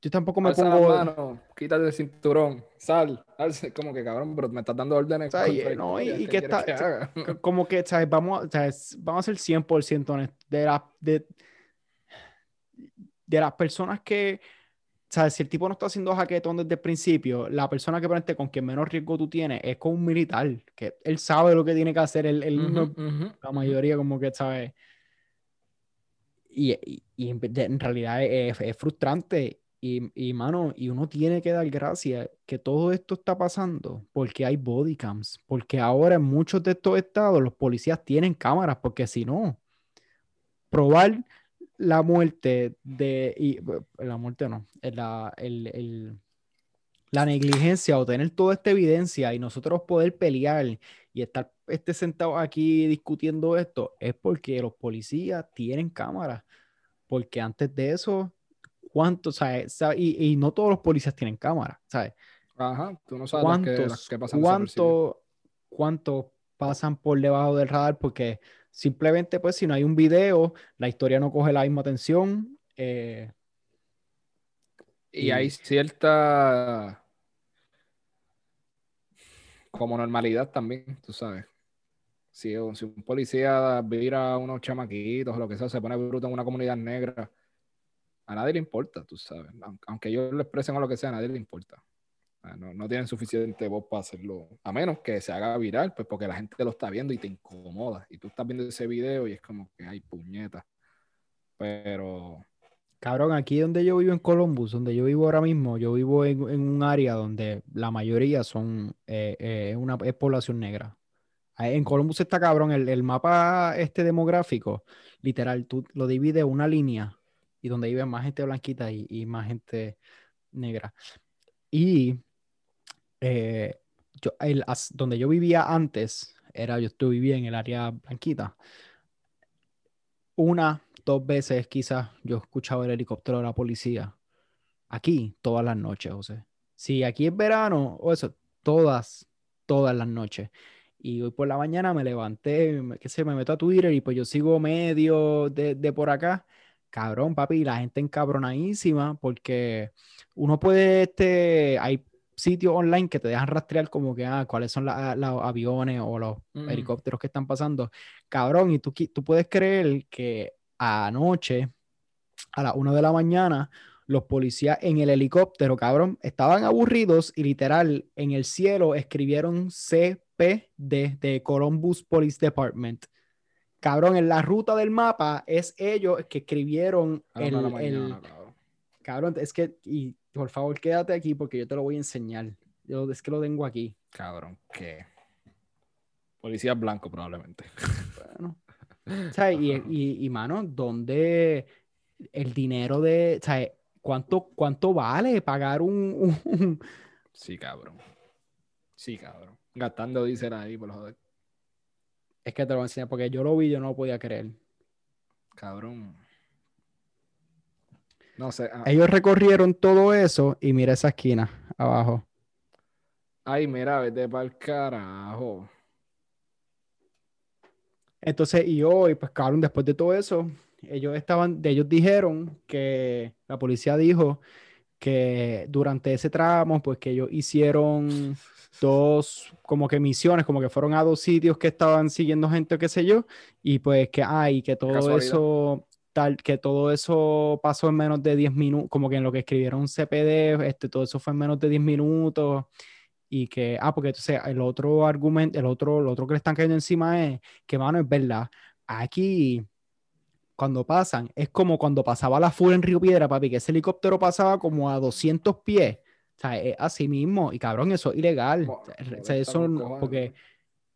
Yo tampoco me pongo. La mano, quítate el cinturón, sal, como que cabrón, pero me estás dando órdenes. no, y, que está. como que, ¿sabes? Vamos, ¿sabes? vamos a ser 100% honestos. De, la, de, de las personas que. ¿Sabes? Si el tipo no está haciendo jaquetón desde el principio, la persona que prende con quien menos riesgo tú tienes es con un militar, que él sabe lo que tiene que hacer. Él, la mayoría, como que, ¿sabes? Y, y, y en realidad es, es frustrante y, mano, y uno tiene que dar gracias que todo esto está pasando porque hay bodycams, porque ahora en muchos de estos estados los policías tienen cámaras, porque si no, probar la muerte de, y, la muerte no, la, el, la negligencia o tener toda esta evidencia y nosotros poder pelear y estar este sentados aquí discutiendo esto, es porque los policías tienen cámaras, porque antes de eso cuántos, ¿sabes? Y, y, no todos los policías tienen cámara, ¿sabes? Ajá, tú no sabes cuántos, qué, pasan cuánto, cuánto pasan por debajo del radar porque simplemente pues si no hay un video, la historia no coge la misma atención. Eh, y, hay cierta como normalidad también, tú sabes. Si, si un policía vira a unos chamaquitos o lo que sea, se pone bruto en una comunidad negra, a nadie le importa, tú sabes. Aunque ellos lo expresen o lo que sea, a nadie le importa. No, no, tienen suficiente voz para hacerlo. A menos que se haga viral, pues porque la gente lo está viendo y te incomoda. Y tú estás viendo ese video y es como que hay puñetas. Pero. Cabrón, aquí donde yo vivo en Columbus, donde yo vivo ahora mismo, yo vivo en, un área donde la mayoría son eh, eh, una es población negra. En Columbus está cabrón, el, el mapa este demográfico, literal, tú lo divides una línea y donde vive más gente blanquita y, más gente negra. Y eh, yo, donde yo vivía antes, era yo vivía en el área blanquita. Una, dos veces quizás yo escuchaba el helicóptero de la policía. Aquí, todas las noches, José. Si aquí es verano o eso, todas, todas las noches. Y hoy por la mañana me levanté, qué sé, me meto a Twitter y pues yo sigo medio de, de por acá cabrón, papi, la gente encabronadísima porque uno puede, este, hay sitios online que te dejan rastrear como que, ah, cuáles son los aviones o los mm. helicópteros que están pasando. Cabrón, y tú, tú puedes creer que anoche, a las 1 de la mañana, los policías en el helicóptero, cabrón, estaban aburridos y literal en el cielo escribieron CPD de Columbus Police Department. Cabrón, en la ruta del mapa es ellos que escribieron el, cabrón. es que, y por favor quédate aquí porque yo te lo voy a enseñar. Yo es que lo tengo aquí. Cabrón, ¿qué? Policía blanco probablemente. Bueno. O sea, y, y, mano, ¿dónde el dinero de, o sea, ¿cuánto, cuánto vale pagar un, Sí, cabrón. Sí, cabrón. Gastando diésel ahí, por joder. Es que te lo voy a enseñar porque yo lo vi yo no lo podía creer. Cabrón. No sé. ah, Ellos recorrieron todo eso y mira esa esquina abajo. Ay, mira, vete para el carajo. Entonces, y hoy, pues cabrón, después de todo eso, ellos estaban, de ellos dijeron que la policía dijo que durante ese tramo, pues que ellos hicieron dos, como que misiones, como que fueron a dos sitios que estaban siguiendo gente, qué sé yo, y pues que, ay, que todo Casualidad. eso, tal, que todo eso pasó en menos de 10 minutos, como que en lo que escribieron un CPD, este, todo eso fue en menos de 10 minutos, y que, ah, porque entonces el otro argumento, el otro, lo otro que le están cayendo encima es que, mano, es verdad, aquí cuando pasan, es como cuando pasaba la full en Río Piedra, papi, que ese helicóptero pasaba como a 200 pies. O sea, es así mismo. Y cabrón, eso es ilegal. Mo- O sea, eso, porque,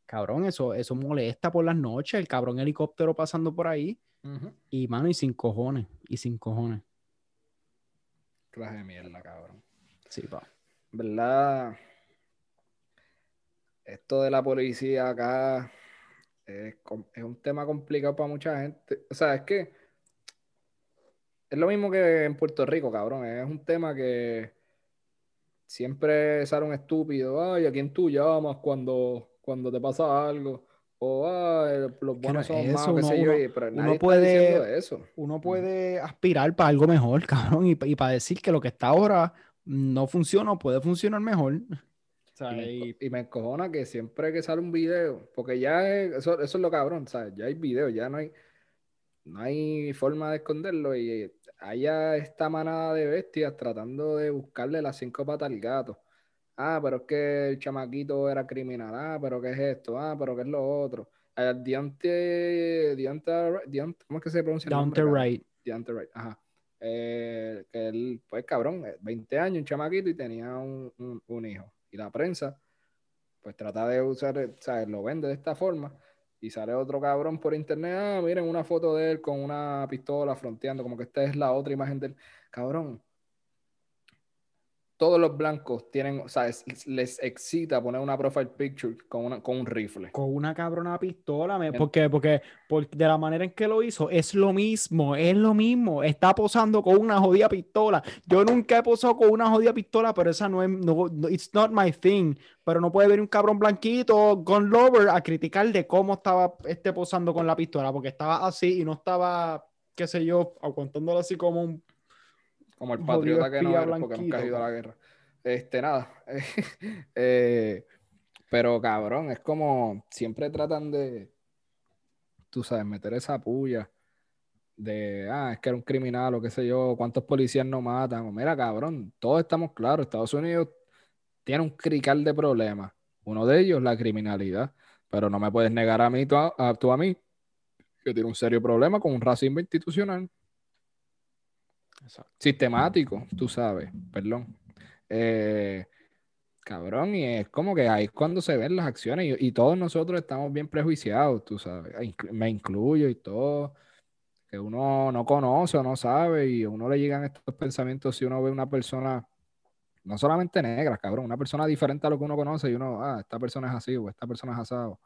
cabrón, eso, eso molesta por las noches, el cabrón helicóptero pasando por ahí. Y mano, y sin cojones, y sin cojones. Clase de mierda, cabrón. Sí, pa. ¿Verdad? Esto de la policía acá es un tema complicado para mucha gente. O sea, es que es lo mismo que en Puerto Rico, cabrón. Es un tema que siempre sale un estúpido. Ay, ¿a quién tú llamas cuando, cuando te pasa algo? O, ay, los no buenos son eso, malos, qué uno- sé yo. uno- Pero uno nadie puede- eso. Uno puede aspirar para algo mejor, cabrón, y, y para decir que lo que está ahora no funciona o puede funcionar mejor. Y me, y- encojona que siempre que sale un video, porque ya es, eso, eso es lo cabrón, ¿sabes? Ya hay video, ya no hay, no hay forma de esconderlo y haya esta manada de bestias tratando de buscarle las cinco patas al gato. Ah, pero es que el chamaquito era criminal. Ah, pero ¿qué es esto? Ah, pero ¿qué es lo otro? Eh, Deontay- Deont- ¿cómo es que se pronuncia el down nombre, to cabrón? right. Deontay Wright, ajá. Eh, que él, pues cabrón, eh, 20 años, un chamaquito y tenía un, un- un hijo. Y la prensa, pues trata de usar, eh, ¿sabes? Lo vende de esta forma. Y sale otro cabrón por internet, ah, miren una foto de él con una pistola fronteando, como que esta es la otra imagen del cabrón. Todos los blancos tienen, o sea, es- les excita poner una profile picture con, una, con un rifle. Con una cabrona pistola, me- porque, porque, por- de la manera en que lo hizo, es lo mismo, es lo mismo. Está posando con una jodida pistola. Yo nunca he posado con una jodida pistola, pero esa no es, no, no- it's not my thing. Pero no puede ver un cabrón blanquito, gun lover, a criticar de cómo estaba este posando con la pistola, porque estaba así y no estaba, qué sé yo, aguantándolo así como un Como el patriota que no eres porque nunca has ido a la guerra. Este, nada. Eh, pero cabrón, es como siempre tratan de, tú sabes, meter esa puya de, ah, es que era un criminal o qué sé yo, cuántos policías no matan. O mira, cabrón, todos estamos claros, Estados Unidos tiene un crical de problemas. Uno de ellos, la criminalidad. Pero no me puedes negar a mí, tú a, a- tú a mí, que tiene un serio problema con un racismo institucional sistemático, tú sabes, perdón. Eh, cabrón, y es como que ahí es cuando se ven las acciones y, y todos nosotros estamos bien prejuiciados, tú sabes, Ah, me incluyo y todo, que uno no conoce o no sabe y a uno le llegan estos pensamientos si uno ve una persona, no solamente negra, cabrón, una persona diferente a lo que uno conoce y uno, ah, esta persona es así o esta persona es asado.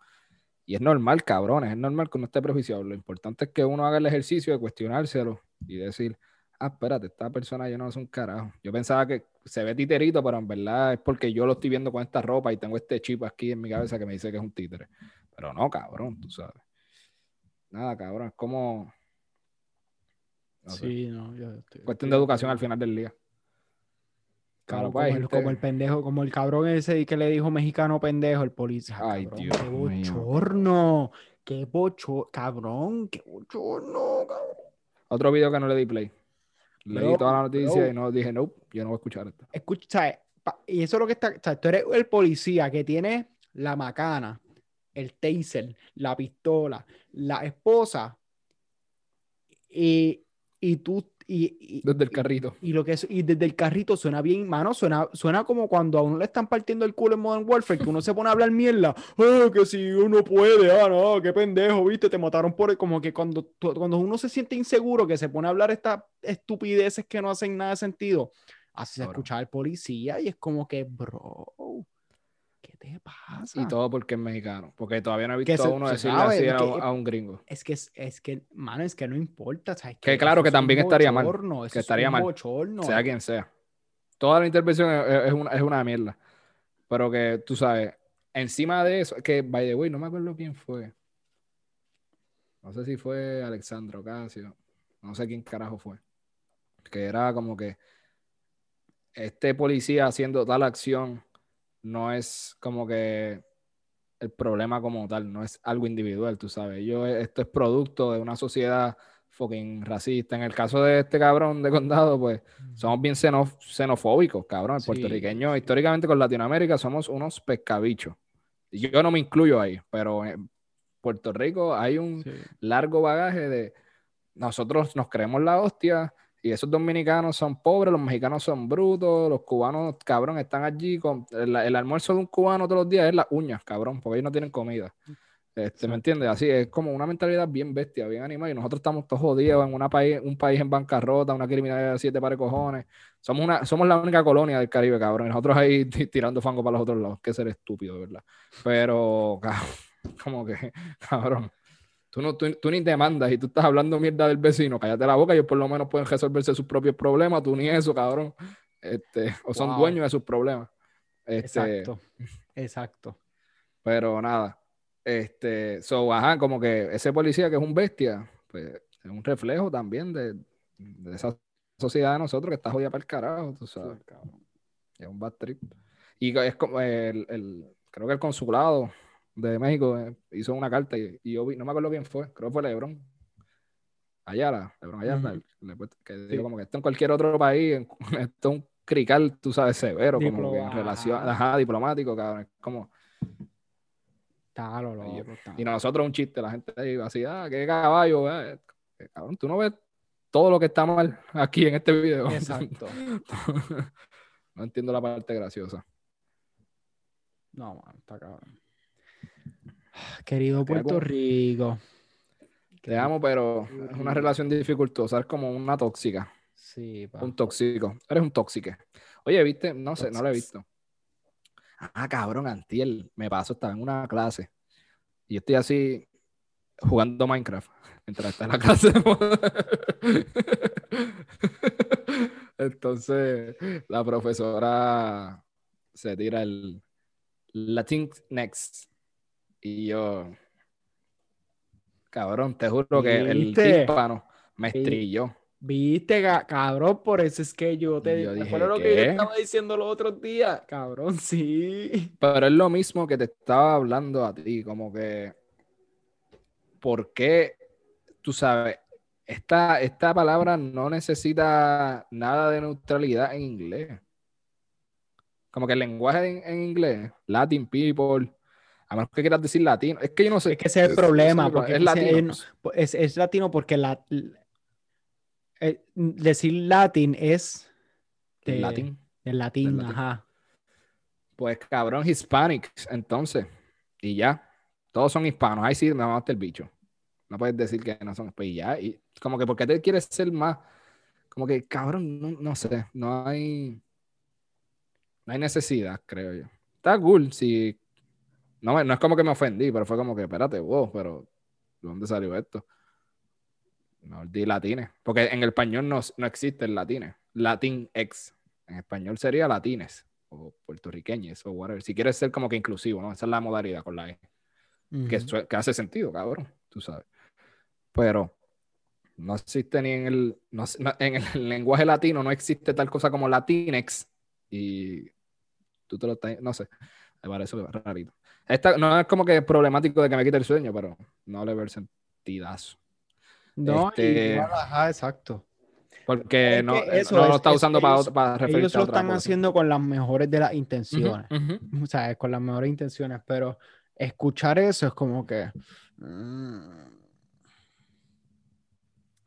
Y es normal, cabrones, es normal que uno esté prejuiciado. Lo importante es que uno haga el ejercicio de cuestionárselo y decir, ah, espérate, esta persona yo no es un carajo. Yo pensaba que se ve titerito, pero en verdad es porque yo lo estoy viendo con esta ropa y tengo este chip aquí en mi cabeza que me dice que es un títere. Pero no, cabrón, tú sabes. Nada, cabrón, es como... no sé, Sí, no, yo estoy- cuestión de educación al final del día. Claro, pues, como, el, gente- como el pendejo, como el cabrón ese que le dijo mexicano pendejo, el policía. Ay, cabrón, Dios qué mío. bochorno, qué bochorno, cabrón, qué bochorno, cabrón. Otro video que no le di play. Leí toda la noticia y no dije, no, yo no voy a escuchar esto. Escucha, ¿sabes? Y eso es lo que está, o sea, tú eres el policía que tiene la macana, el taser, la pistola, la esposa, y, y tú, y, y- Desde el carrito. Y lo que es, y desde el carrito suena bien, mano, suena, suena como cuando a uno le están partiendo el culo en Modern Warfare, que uno se pone a hablar mierda, "Ah, que si uno puede, ah, no, qué pendejo, viste, te mataron por, como que cuando, cuando uno se siente inseguro, que se pone a hablar estas estupideces que no hacen nada de sentido, así se Cabrón. escucha al policía y es como que, bro, ¿qué te pasa? Y todo porque es mexicano. Porque todavía no he visto a uno decirle sabe así a, que- a un gringo. Es que, es, es que, mano, es que no importa. ¿sabes Que claro que también estaría mal, bochorno, que es estaría mal, bochorno. Sea quien sea. Toda la intervención es, es una, es una mierda. Pero que tú sabes, encima de eso, que by the way, no me acuerdo quién fue. No sé si fue Alexandro Ocasio. No sé quién carajo fue. Que era como que este policía haciendo tal acción no es como que el problema como tal, no es algo individual, tú sabes. Yo, esto es producto de una sociedad fucking racista. En el caso de este cabrón de condado, pues somos bien xeno- xenofóbicos, cabrón. El Sí, puertorriqueño, históricamente con Latinoamérica, somos unos pescabichos. Yo no me incluyo ahí, pero en Puerto Rico hay un Sí. largo bagaje de nosotros nos creemos la hostia y esos dominicanos son pobres, los mexicanos son brutos, los cubanos, cabrón, están allí con el, el almuerzo de un cubano todos los días es las uñas, cabrón, porque ellos no tienen comida. Este, ¿Me entiendes? Así es como una mentalidad bien bestia, bien animal. Y nosotros estamos todos jodidos en una país, un país en bancarrota, una criminalidad de siete pares cojones. Somos, una, somos la única colonia del Caribe, cabrón. Y nosotros ahí ti- tirando fango para los otros lados. Que ser estúpido, verdad. Pero, cabrón, como que, cabrón. Tú, no, tú, tú ni te mandas y tú estás hablando mierda del vecino. Cállate la boca, ellos por lo menos pueden resolverse sus propios problemas. Tú ni eso, cabrón. Este, o son Wow. dueños de sus problemas. Este, Exacto. Exacto. pero nada. Este, so, ajá, como que ese policía que es un bestia, pues es un reflejo también de, de esa sociedad de nosotros que está jodida para el carajo, tú sabes, cabrón. Es un bad trip. Y es como el, el- creo que el consulado de México eh, hizo una carta y, y yo vi, no me acuerdo quién fue, creo que fue Lebron. Ayala, Lebron Ayala, Ujú. le que Sí. digo como que esto en cualquier otro país, en- esto es un crical, tú sabes, severo, como que en Diploma- relación, ajá. diplomático, cabrón, es como, Está lo Y yo- loco. y nosotros un chiste, la gente ahí así, ah, qué caballo, eh. Eh, cabrón, tú no ves todo lo que está mal aquí en este video. Exacto. no entiendo la parte graciosa. No, man, está cabrón. Querido Puerto Rico. Te amo, pero es una relación dificultosa, es como una tóxica, Sí, pa. un tóxico. Eres un tóxico. Oye, ¿viste? No sé, no lo he visto. Ah, cabrón, Antiel, me pasó, estaba en una clase y yo estoy así jugando Minecraft mientras está en la clase. Entonces, la profesora se tira el Latin Next y yo, cabrón, te juro que el tímpano me estrilló. Viste, ca- cabrón, por eso es que yo te yo ¿te dije, lo que yo estaba diciendo los otros días? Cabrón, sí. Pero es lo mismo que te estaba hablando a ti, como que, ¿por qué, tú sabes, esta, esta palabra no necesita nada de neutralidad en inglés? Como que el lenguaje en, en inglés, Latin people, a menos que quieras decir latino, es que yo no sé. Es que ese es el Es- problema, es porque. Es latino. es, es- es latino porque la, eh, decir latín es de- del latín, Del latín. ajá. Pues cabrón, Hispanics, entonces. Y ya. Todos son hispanos. Ahí sí me mamaste el bicho. No puedes decir que no son. Pues y ya. Y como que, ¿por qué te quieres ser más? Como que, cabrón, no, no sé. No hay. No hay necesidad, creo yo. Está cool si. No, no es como que me ofendí, pero fue como que, espérate, wow, pero ¿de dónde salió esto? No, di latines. Porque en el español no, no existe el latines. Latin ex. En español sería latines o puertorriqueños o whatever. Si quieres ser como que inclusivo, ¿no? Esa es la modalidad con la E. Que, que hace sentido, cabrón, tú sabes. Pero no existe ni en el, no, no- en el lenguaje latino, no existe tal cosa como latinex. Y tú te lo estás, no sé, me parece rarito. Esta, no es como que problemático de que me quite el sueño, pero no le ver sentidazo. No, Este- igual, ajá, exacto. Porque Es no, eso no lo es- está es- usando para, ellos- para referirse Ellos lo están haciendo con las mejores de las intenciones. O sea, con las mejores intenciones, pero escuchar eso es como que. mm,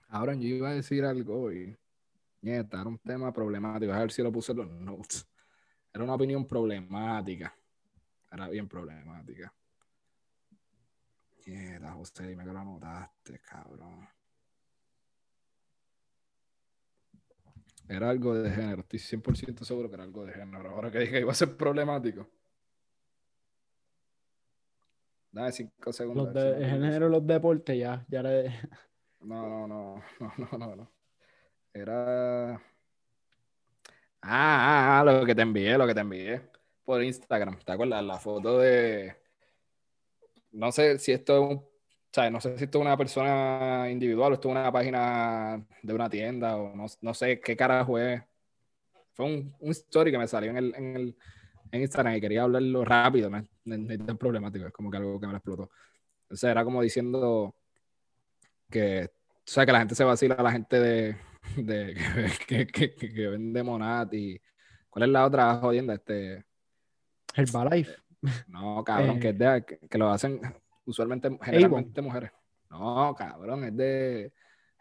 Ahora yo iba a decir algo y. Nieta, era un tema problemático. A ver si lo puse en los notes. Era una opinión problemática. Era bien problemática. Nieta, José, dime que lo anotaste, cabrón. Era algo de género. Estoy 100% seguro que era algo de género. Ahora que dije que iba a ser problemático. Dame cinco segundos. Los de, el género de los deportes, ya, ya le... No, no, no, no, no, no. Era... Ah, ah, ah, lo que te envié, lo que te envié por Instagram. ¿Te acuerdas? La foto de... No sé si esto es un... O sea, no sé si esto es una persona individual o esto es una página de una tienda o no, no sé qué carajo es. Fue un, un story que me salió en el, en el en Instagram y quería hablarlo rápido, no es tan problemático, es como que algo que me lo explotó. Entonces era como diciendo que, o sea, que la gente se vacila a la gente de, de que, que, que, vende Monat y ¿cuál es la otra jodienda? Este Herbalife. No, cabrón, que es de, que, lo hacen usualmente generalmente mujeres. No, cabrón, es de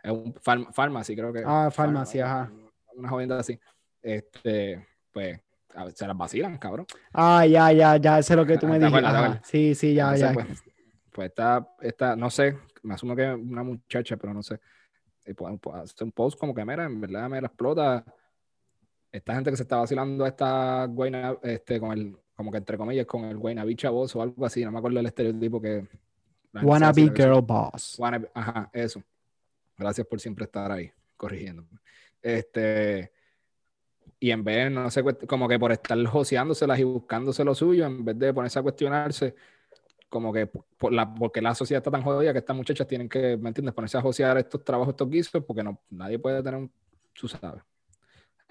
es un farmacia, creo que. Ah, farmacia, ajá. Una jodienda así. Este, pues se las vacilan, cabrón. Ah, ya, ya, ya, sé lo que tú me dijiste. Sí, sí, ya, ya. Pues, pues esta, no sé, me asumo que es una muchacha, pero no sé. Y pues, pues, hacer un post como que, mira, en verdad me la explota. Esta gente que se está vacilando a esta guayna, este, con el, como que entre comillas, con el guayna bicha voz o algo así, no me acuerdo el estereotipo que. Wanna be girl boss. ajá, eso. Gracias por siempre estar ahí, corrigiendo. Este y en vez, no sé, como que por estar joseándoselas y buscándose lo suyo, en vez de ponerse a cuestionarse, como que por la, porque la sociedad está tan jodida que estas muchachas tienen que, ¿me entiendes?, ponerse a josear estos trabajos, estos guisos, porque no, nadie puede tener un, tú sabes.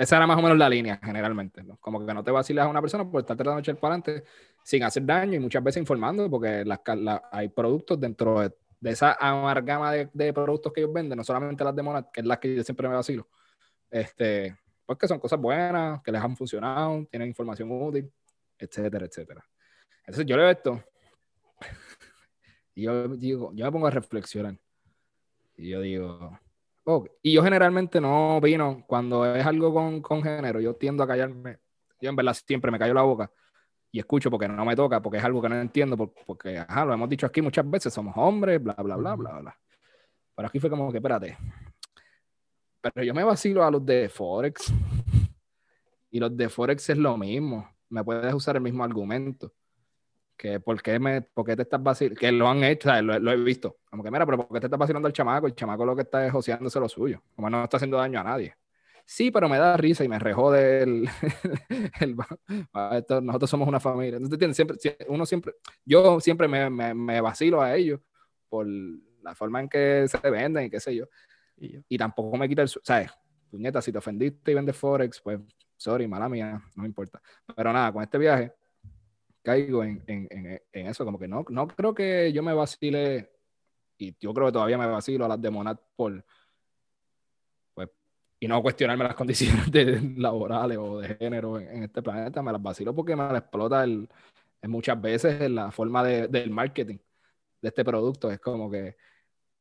Esa era más o menos la línea, generalmente, ¿no? Como que no te vacilas a una persona por estar tratando de echar para adelante sin hacer daño y muchas veces informando, porque las, hay productos dentro de, de esa amalgama de, de, productos que ellos venden, no solamente las de Monat, que es las que yo siempre me vacilo, este, pues que son cosas buenas, que les han funcionado, tienen información útil, etcétera, etcétera. Entonces yo leo esto y yo digo, yo me pongo a reflexionar y yo digo, oh, y yo generalmente no vino cuando es algo con, con género, yo tiendo a callarme, yo en verdad siempre me callo la boca y escucho porque no me toca, porque es algo que no entiendo, porque, ajá, lo hemos dicho aquí muchas veces, somos hombres, bla, bla, bla, bla, bla. Pero aquí fue como que, espérate, pero yo me vacilo a los de Forex. Y los de Forex es lo mismo. Me puedes usar el mismo argumento. Que por qué, me, por qué te estás vacilando, que lo han hecho, lo, he visto. Como que, mira, pero ¿por qué te estás vacilando al chamaco? El chamaco lo que está es joseándose lo suyo. Como no está haciendo daño a nadie. Sí, pero me da risa y me rejode el, el, nosotros somos una familia. Siempre, uno siempre, yo siempre me, me, me, vacilo a ellos por la forma en que se venden y qué sé yo. Y, tampoco me quita el. ¿Sabes? Puñeta, si te ofendiste y vendes Forex, pues, sorry, mala mía, no me importa. Pero nada, con este viaje caigo en, en, en, eso, como que no, no creo que yo me vacile, y yo creo que todavía me vacilo a las de Monat por. Pues, y no cuestionarme las condiciones de, laborales o de género en, este planeta, me las vacilo porque me la explota el, muchas veces en la forma de, del marketing de este producto. Es como que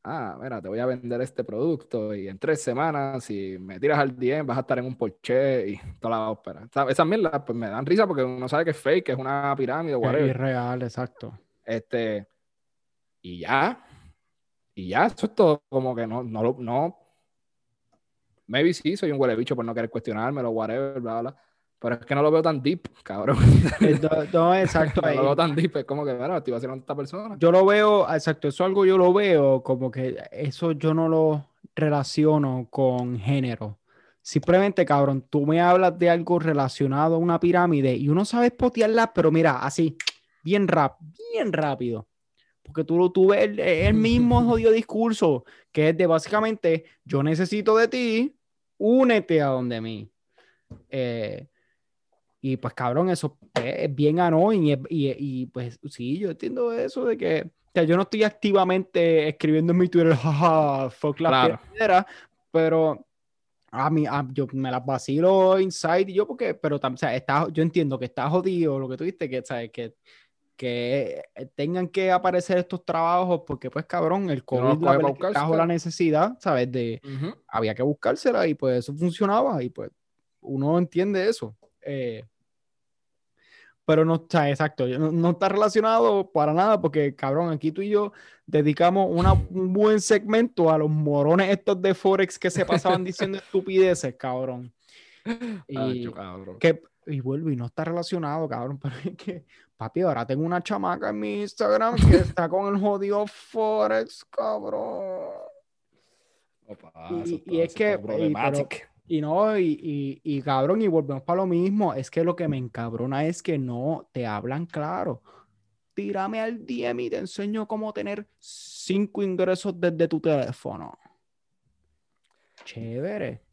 ah, mira, te voy a vender este producto y en tres semanas, si me tiras al DM, vas a estar en un Porsche y toda la ópera. Esas mierdas pues me dan risa porque uno sabe que es fake, que es una pirámide, whatever. Es real, exacto. Este, y ya, y ya, eso es todo, como que no, no, no, maybe sí, soy un huele bicho por no querer cuestionármelo, whatever, bla, bla. Pero es que no lo veo tan deep, cabrón. Eh, no, exacto. no lo veo tan deep, es como que, bueno, estoy haciendo esta persona. Yo lo veo, exacto, eso algo yo lo veo como que eso yo no lo relaciono con género. Simplemente, cabrón, tú me hablas de algo relacionado a una pirámide y uno sabe potearla, pero mira, así, bien rap, bien rápido. Porque tú, tú ves el, el mismo jodido discurso, que es de básicamente, yo necesito de ti, únete a donde mí. Eh, y pues cabrón, eso es bien annoying y, y, y, pues sí, yo entiendo eso de que o sea, yo no estoy activamente escribiendo en mi Twitter, jaja, fuck la piedra, pero a mí, yo me las vacilo inside y yo porque, pero o sea, está, yo entiendo que está jodido lo que tú dijiste, que, ¿sabes? que que tengan que aparecer estos trabajos porque pues cabrón, el COVID no la, la necesidad, ¿sabes? De, había que buscársela y pues eso funcionaba y pues uno entiende eso. Eh, pero no está exacto, no, está relacionado para nada porque, cabrón, aquí tú y yo dedicamos un buen segmento a los morones estos de Forex que se pasaban diciendo estupideces, cabrón. Y que y vuelvo y no está relacionado, cabrón, pero es que, papi, ahora tengo una chamaca en mi Instagram que está con el jodido Forex, cabrón. y, es que, y, no, y, y, cabrón, y volvemos para lo mismo, es que lo que me encabrona es que no te hablan claro. Tírame al DM y te enseño cómo tener cinco ingresos desde tu teléfono. Chévere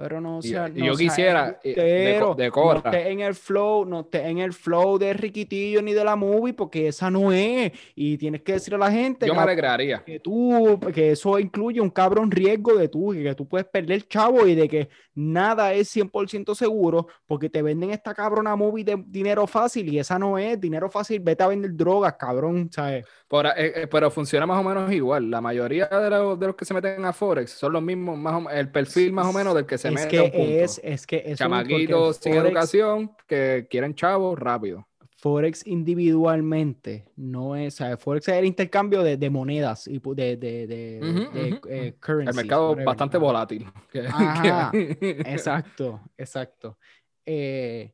pero no sea, yo quisiera eh, de, de No en el flow, no esté en el flow de Riquitillo ni de la movie, porque esa no es. Y tienes que decirle a la gente. Yo me alegraría. Que tú, que eso incluye un cabrón riesgo de tú, que tú puedes perder chavo y de que nada es 100% seguro, porque te venden esta cabrona movie de dinero fácil y esa no es. Dinero fácil, vete a vender drogas, cabrón, ¿sabes? Pero, eh, eh, pero funciona más o menos igual. La mayoría de los, de los que se meten a Forex son los mismos, más el perfil más o menos del que se es que es, es que es Chamaquitos sin educación que quieren chavos rápido. Forex individualmente no es, o sea, Forex es el intercambio de, de monedas y de, de, de, eh, El mercado bastante volátil. exacto, exacto. Eh,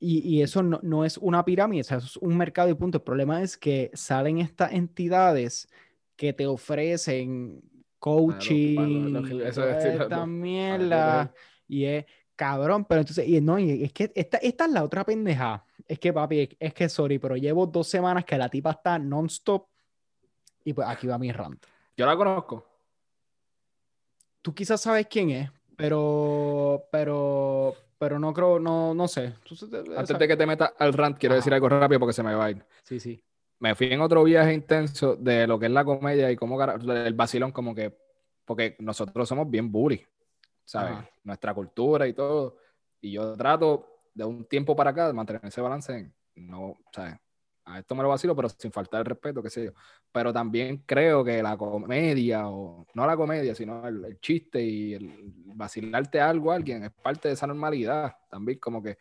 y, y, eso no, no, es una pirámide, o sea, eso es un mercado y punto. El problema es que salen estas entidades que te ofrecen coaching, también la y es cabrón, pero entonces, y no, y es que esta, esta es la otra pendeja. Es que, papi, es, que, sorry, pero llevo dos semanas que la tipa está non-stop y pues aquí va mi rant. Yo la conozco. Tú quizás sabes quién es, pero, pero, pero no creo, no, no sé. Antes de que te metas al rant, quiero decir algo rápido porque se me va a ir. Sí, sí me fui en otro viaje intenso de lo que es la comedia y cómo el vacilón, como que, porque nosotros somos bien bully, ¿sabes? Nuestra cultura y todo. Y yo trato de un tiempo para acá de mantener ese balance en, no, ¿sabes? A esto me lo vacilo, pero sin faltar el respeto, qué sé yo. Pero también creo que la comedia, o no la comedia, sino el, chiste y el vacilarte algo a alguien es parte de esa normalidad. También como que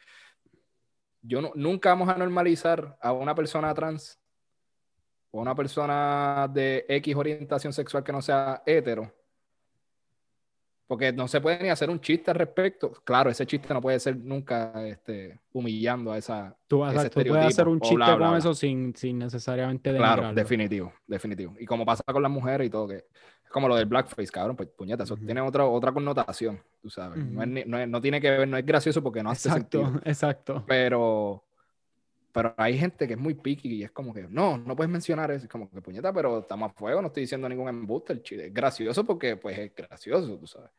yo no, nunca vamos a normalizar a una persona trans o una persona de X orientación sexual que no sea hetero, porque no se puede ni hacer un chiste al respecto. Claro, ese chiste no puede ser nunca este, humillando a esa. Tú, vas a, puedes hacer un chiste con eso sin, sin necesariamente. Claro, definitivo, definitivo. Y como pasa con las mujeres y todo, que es como lo del blackface, cabrón, pues puñeta, eso tiene otra, otra connotación, tú sabes. no, no, no, tiene que ver, no es gracioso porque no hace exacto, sentido. Exacto. Pero pero hay gente que es muy picky y es como que, no, no puedes mencionar eso. Es como que, puñeta, pero estamos a fuego, no estoy diciendo ningún embuste. El chile es gracioso porque, pues, es gracioso, tú sabes.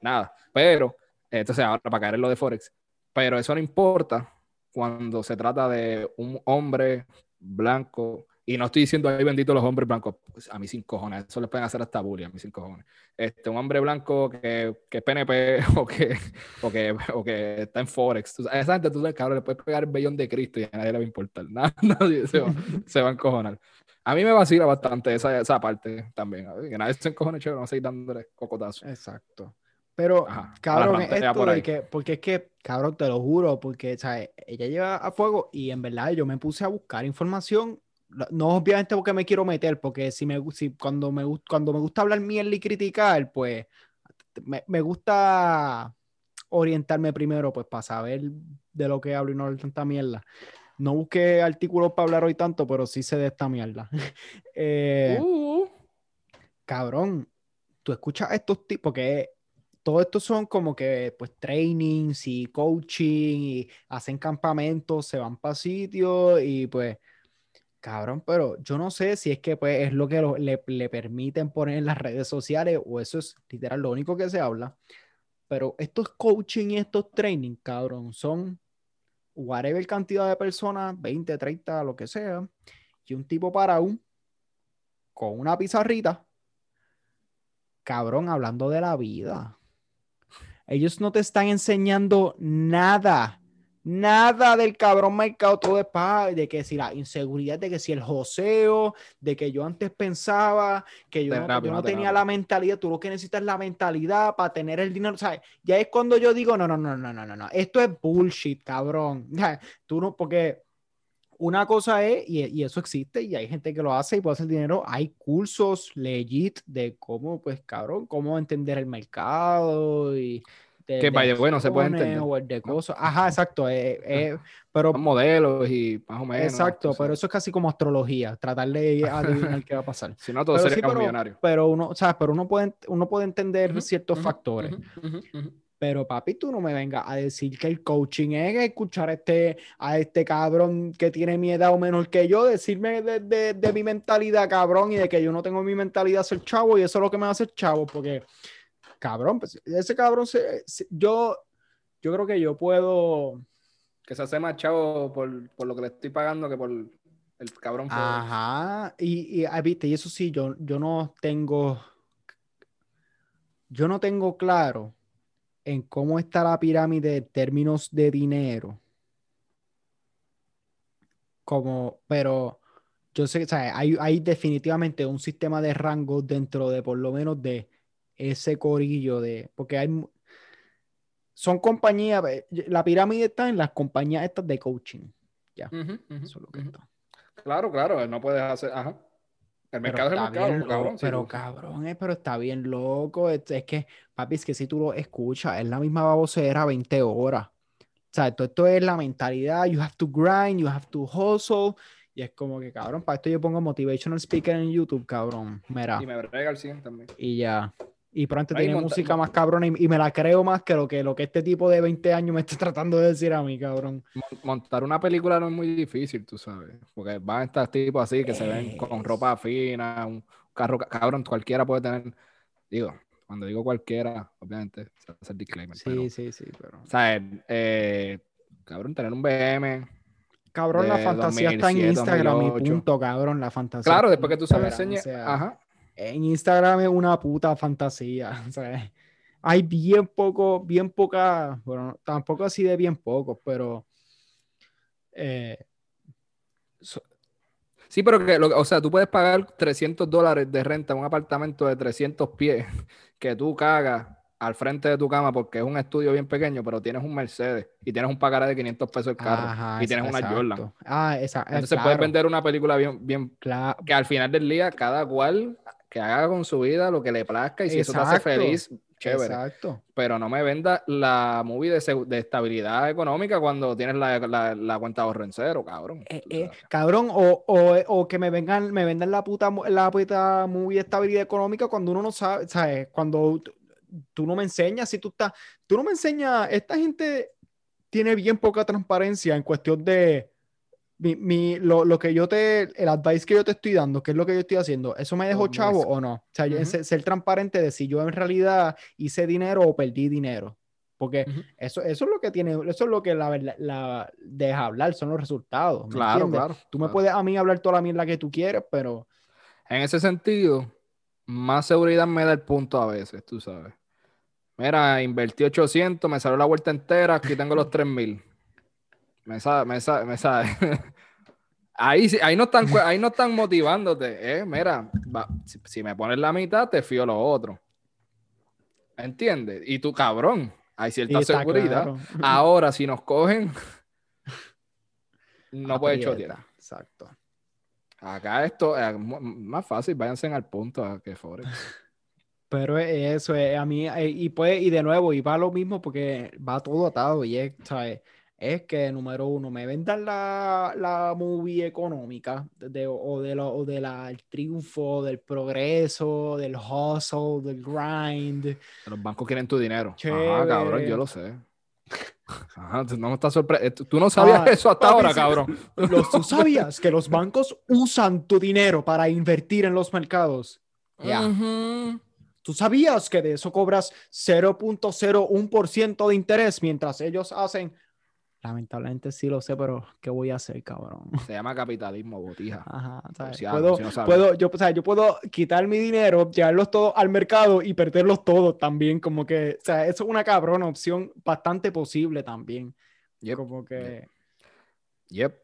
Nada. Pero, entonces, ahora para caer en lo de Forex. Pero eso no importa cuando se trata de un hombre blanco y no estoy diciendo ahí bendito los hombres blancos, pues a mí sin cojones, eso les pueden hacer hasta bullying, a mí sin cojones. Este, un hombre blanco que, que es PNP o que, o, que, o que está en Forex, esa gente tú sabes, cabrón, le puedes pegar el vellón de Cristo y a nadie le va a importar, nadie se va, se va a encojonar. A mí me vacila bastante esa, esa parte también, que nadie se encojone chévere, vamos a seguir dándole cocotazo. Exacto. Pero, cabrón, esto de que, porque es que, cabrón, te lo juro, porque, ¿sabes? Ella lleva a fuego y en verdad yo me puse a buscar información no obviamente porque me quiero meter, porque si me si cuando me cuando me gusta hablar mierda y criticar, pues me, me, gusta orientarme primero, pues para saber de lo que hablo y no hablar tanta mierda. No busqué artículos para hablar hoy tanto, pero sí sé de esta mierda. eh, uh. Cabrón, tú escuchas estos tipos, porque todo esto son como que pues trainings y coaching y hacen campamentos, se van para sitios y pues Cabrón, pero yo no sé si es que pues, es lo que le, permiten poner en las redes sociales o eso es literal lo único que se habla. Pero estos coaching y estos training, cabrón, son whatever cantidad de personas, 20, 30, lo que sea, y un tipo para un con una pizarrita, cabrón, hablando de la vida. Ellos no te están enseñando nada Nada del cabrón mercado, todo es para de que si la inseguridad, de que si el joseo, de que yo antes pensaba que yo, no, tenía la mentalidad, tú lo que necesitas es la mentalidad para tener el dinero, ¿sabes? Ya es cuando yo digo, no, no, no, no, no, no, no, esto es bullshit, cabrón. Tú no, porque una cosa es, y, y, eso existe, y hay gente que lo hace y puede hacer dinero, hay cursos legit de cómo, pues, cabrón, cómo entender el mercado y de- Que, de by the way, no se puede entender. o el de cosas. Ajá, exacto. eh, eh, pero Son modelos y más o menos. exacto, pero eso es casi como astrología, tratar de adivinar qué va a pasar. Si no, todos Pero sí, seríamos pero, millonarios. pero uno, ¿sabes? Pero uno puede, uno puede entender Ujú, ciertos ujú, factores. ujú, ujú, ujú. Pero papi, tú no me vengas a decir que el coaching es escuchar a este, a este cabrón que tiene mi edad o menor que yo, decirme de, de- de mi mentalidad, cabrón, y de que yo no tengo mi mentalidad ser chavo y eso es lo que me hace chavo, porque, cabrón, pues ese cabrón, se, yo, yo creo que yo puedo... Que se hace más chavo por, por lo que le estoy pagando que por el cabrón. Ajá, y, y, ah, viste, y eso sí, yo, yo no tengo, yo no tengo claro en cómo está la pirámide en términos de dinero. Como, pero yo sé, sea, hay, hay definitivamente un sistema de rangos dentro de por lo menos de ese corillo de, porque hay, son compañías, la pirámide está en las compañías estas de coaching, ujú, eso es lo que está. Claro, claro, no puedes hacer. Ajá. El Pero mercado es el mercado, bien cabrón. sí, pero tú- cabrón, eh, pero está bien loco. Es, es que, papi, es que si tú lo escuchas, es la misma babosera 20 horas. O sea, todo esto es la mentalidad. You have to grind, you have to hustle. Y es como que, cabrón, para esto yo pongo motivational speaker en YouTube, cabrón. Mira, Y me brega al 100 también. y ya. Y Ahí tiene música más cabrón y, y me la creo más que lo que, lo que este tipo de 20 años me está tratando de decir a mí, cabrón. Mon- Montar una película no es muy difícil, tú sabes. Porque van estos tipos así que se ven con ropa fina, un carro, ca- cabrón, cualquiera puede tener. Digo, cuando digo cualquiera, obviamente, se hace el disclaimer. pero, Sí, sí, sí, pero. o sea, eh, cabrón, tener un BM. Cabrón, la fantasía está en 2007, Instagram y 2008. punto, cabrón. La fantasía. Claro, después que tú o enseñes. sea, Ajá. En Instagram es una puta fantasía. sea, hay bien poco, bien poca, bueno, tampoco así de bien pocos, pero eh, so- Sí, pero que, lo- o sea, tú puedes pagar 300 dólares de renta en un apartamento de 300 pies que tú cagas al frente de tu cama porque es un estudio bien pequeño, pero tienes un Mercedes y tienes un pagaré de 500 pesos el carro ajá, y tienes una. Jordan. Ah, esa, eh, Entonces claro, puedes vender una película bien, bien, cla- que al final del día cada cual que haga con su vida lo que le plazca y si eso te hace feliz, chévere. Exacto. Pero no me venda la movie de, de estabilidad económica cuando tienes la, la- la cuenta de ahorro en cero, cabrón. Eh, eh, cabrón, o, o, o que me vengan, me vendan la puta, la puta muy estabilidad económica cuando uno no sabe, ¿sabes? Cuando tú, tú no me enseñas, si tú estás, tú no me enseñas, esta gente tiene bien poca transparencia en cuestión de mi, mi- lo, lo que yo te, el advice que yo te estoy dando, que es lo que yo estoy haciendo, ¿eso me dejó Muy chavo o no? O sea, yo- Ujú. ser, ser transparente de si yo en realidad hice dinero o perdí dinero. Porque Ujú. eso, eso es lo que tiene, eso es lo que la verdad la, deja hablar, son los resultados. ¿me Claro, entiendes? claro. Tú me claro. puedes a mí hablar toda la mierda que tú quieres, pero En ese sentido, más seguridad me da el punto a veces, tú sabes. Mira, invertí 800, me salió la vuelta entera, aquí tengo los 3000. Me sabe, me sabe, me sabe. Ahí, ahí, no están, ahí no están motivándote, ¿eh? Mira, va, si, si me pones la mitad, te fío lo otro. ¿Entiendes? Y tú, cabrón, hay cierta seguridad. claro. Ahora, si nos cogen, no puede Aprieta, chotear. Exacto. Acá esto es mu- más fácil, váyanse al punto a que Forex. Pero es eso es a mí, eh, y pues, y de nuevo, y va lo mismo porque va todo atado, y es, ¿sabes? Es que, número uno, me vendan la, la movie económica de, o, de lo, o de la, el triunfo, del progreso, del hustle, del grind. Los bancos quieren tu dinero. Ajá, Chévere. cabrón, yo lo sé. Ajá, no me estás sorprendiendo. Tú no sabías Ah, eso hasta papi, ahora, cabrón. Los, ¿Tú sabías que los bancos usan tu dinero para invertir en los mercados? Ya. Ujú. ¿Tú sabías que de eso cobras 0.01% de interés mientras ellos hacen? Lamentablemente sí lo sé, pero ¿qué voy a hacer, cabrón? Se llama capitalismo, botija. Ajá, ¿sabes? Torciano, Puedo, si no sabes. puedo, yo, o sea, yo puedo quitar mi dinero, llevarlos todos al mercado y perderlos todos también, como que, o sea, eso es una cabrona opción bastante posible también. Yep, Como que, Yep.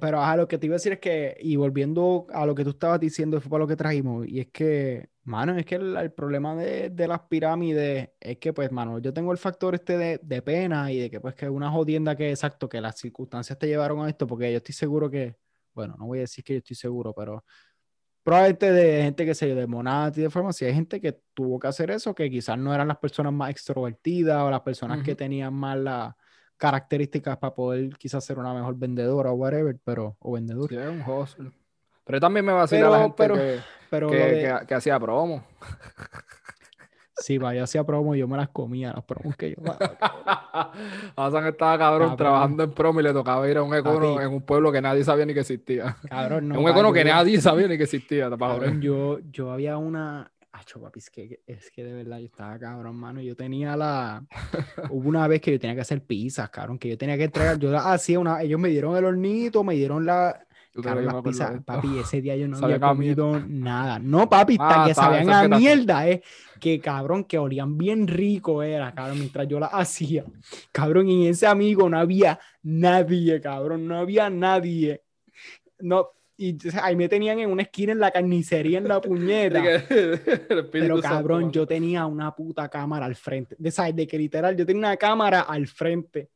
pero ajá, lo que te iba a decir es que, y volviendo a lo que tú estabas diciendo, fue para lo que trajimos, y es que, mano, es que el, el problema de, de las pirámides es que, pues, mano, yo tengo el factor este de, de pena y de que, pues, que es una jodienda que, exacto, que las circunstancias te llevaron a esto, porque yo estoy seguro que, bueno, no voy a decir que yo estoy seguro, pero probablemente de gente que se de Monati, de farmacia, hay gente que tuvo que hacer eso, que quizás no eran las personas más extrovertidas o las personas que Ujú. tenían más las características para poder quizás ser una mejor vendedora o whatever, pero, o vendedor. Sí, un hustle. Pero yo también me vacila la Pero- gente pero- que, Pero que, de- que- que hacía promo. sí, vaya, hacía promo y yo me las comía, las promos que yo. Hasan estaba cabrón, Cabrón. trabajando en promo y le tocaba ir a un econo en un pueblo que nadie sabía ni que existía. Cabrón, no. en un econo que yo- nadie sabía ni que existía. Cabrón, yo, yo había una. Acho, papi, es que, es que de verdad yo estaba cabrón, mano. Yo tenía la. Hubo una vez que yo tenía que hacer pizzas, cabrón, que yo tenía que entregar. Yo la hacía una. Ellos me dieron el hornito, me dieron la. Todavía las pizzas. Papi, ese día yo no había comido nada. No, papi, Ah, que sabían a que mierda, eh. Que cabrón, que olían bien rico era, cabrón, mientras yo las hacía. Cabrón, y en ese amigo no había nadie, cabrón, no había nadie. No, y ahí me tenían en una esquina en la carnicería, en la puñeta. Pero cabrón, yo tenía una puta cámara al frente. De, ¿sabes? de que literal, yo tenía una cámara al frente.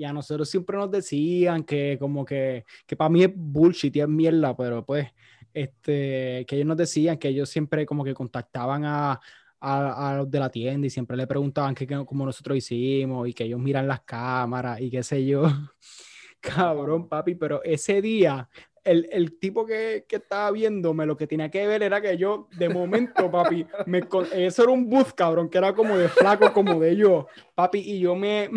Y a nosotros siempre nos decían que como que, que para mí es bullshit y es mierda, pero pues, este, que ellos nos decían que ellos siempre como que contactaban a, a, a los de la tienda y siempre le preguntaban que, que- cómo nosotros hicimos y que ellos miran las cámaras y qué sé yo. Cabrón, papi, pero ese día el, el tipo que, que estaba viéndome lo que tenía que ver era que yo, de momento, papi, me, eso era un bus, cabrón, que era como de flaco, como de yo, papi, y yo me,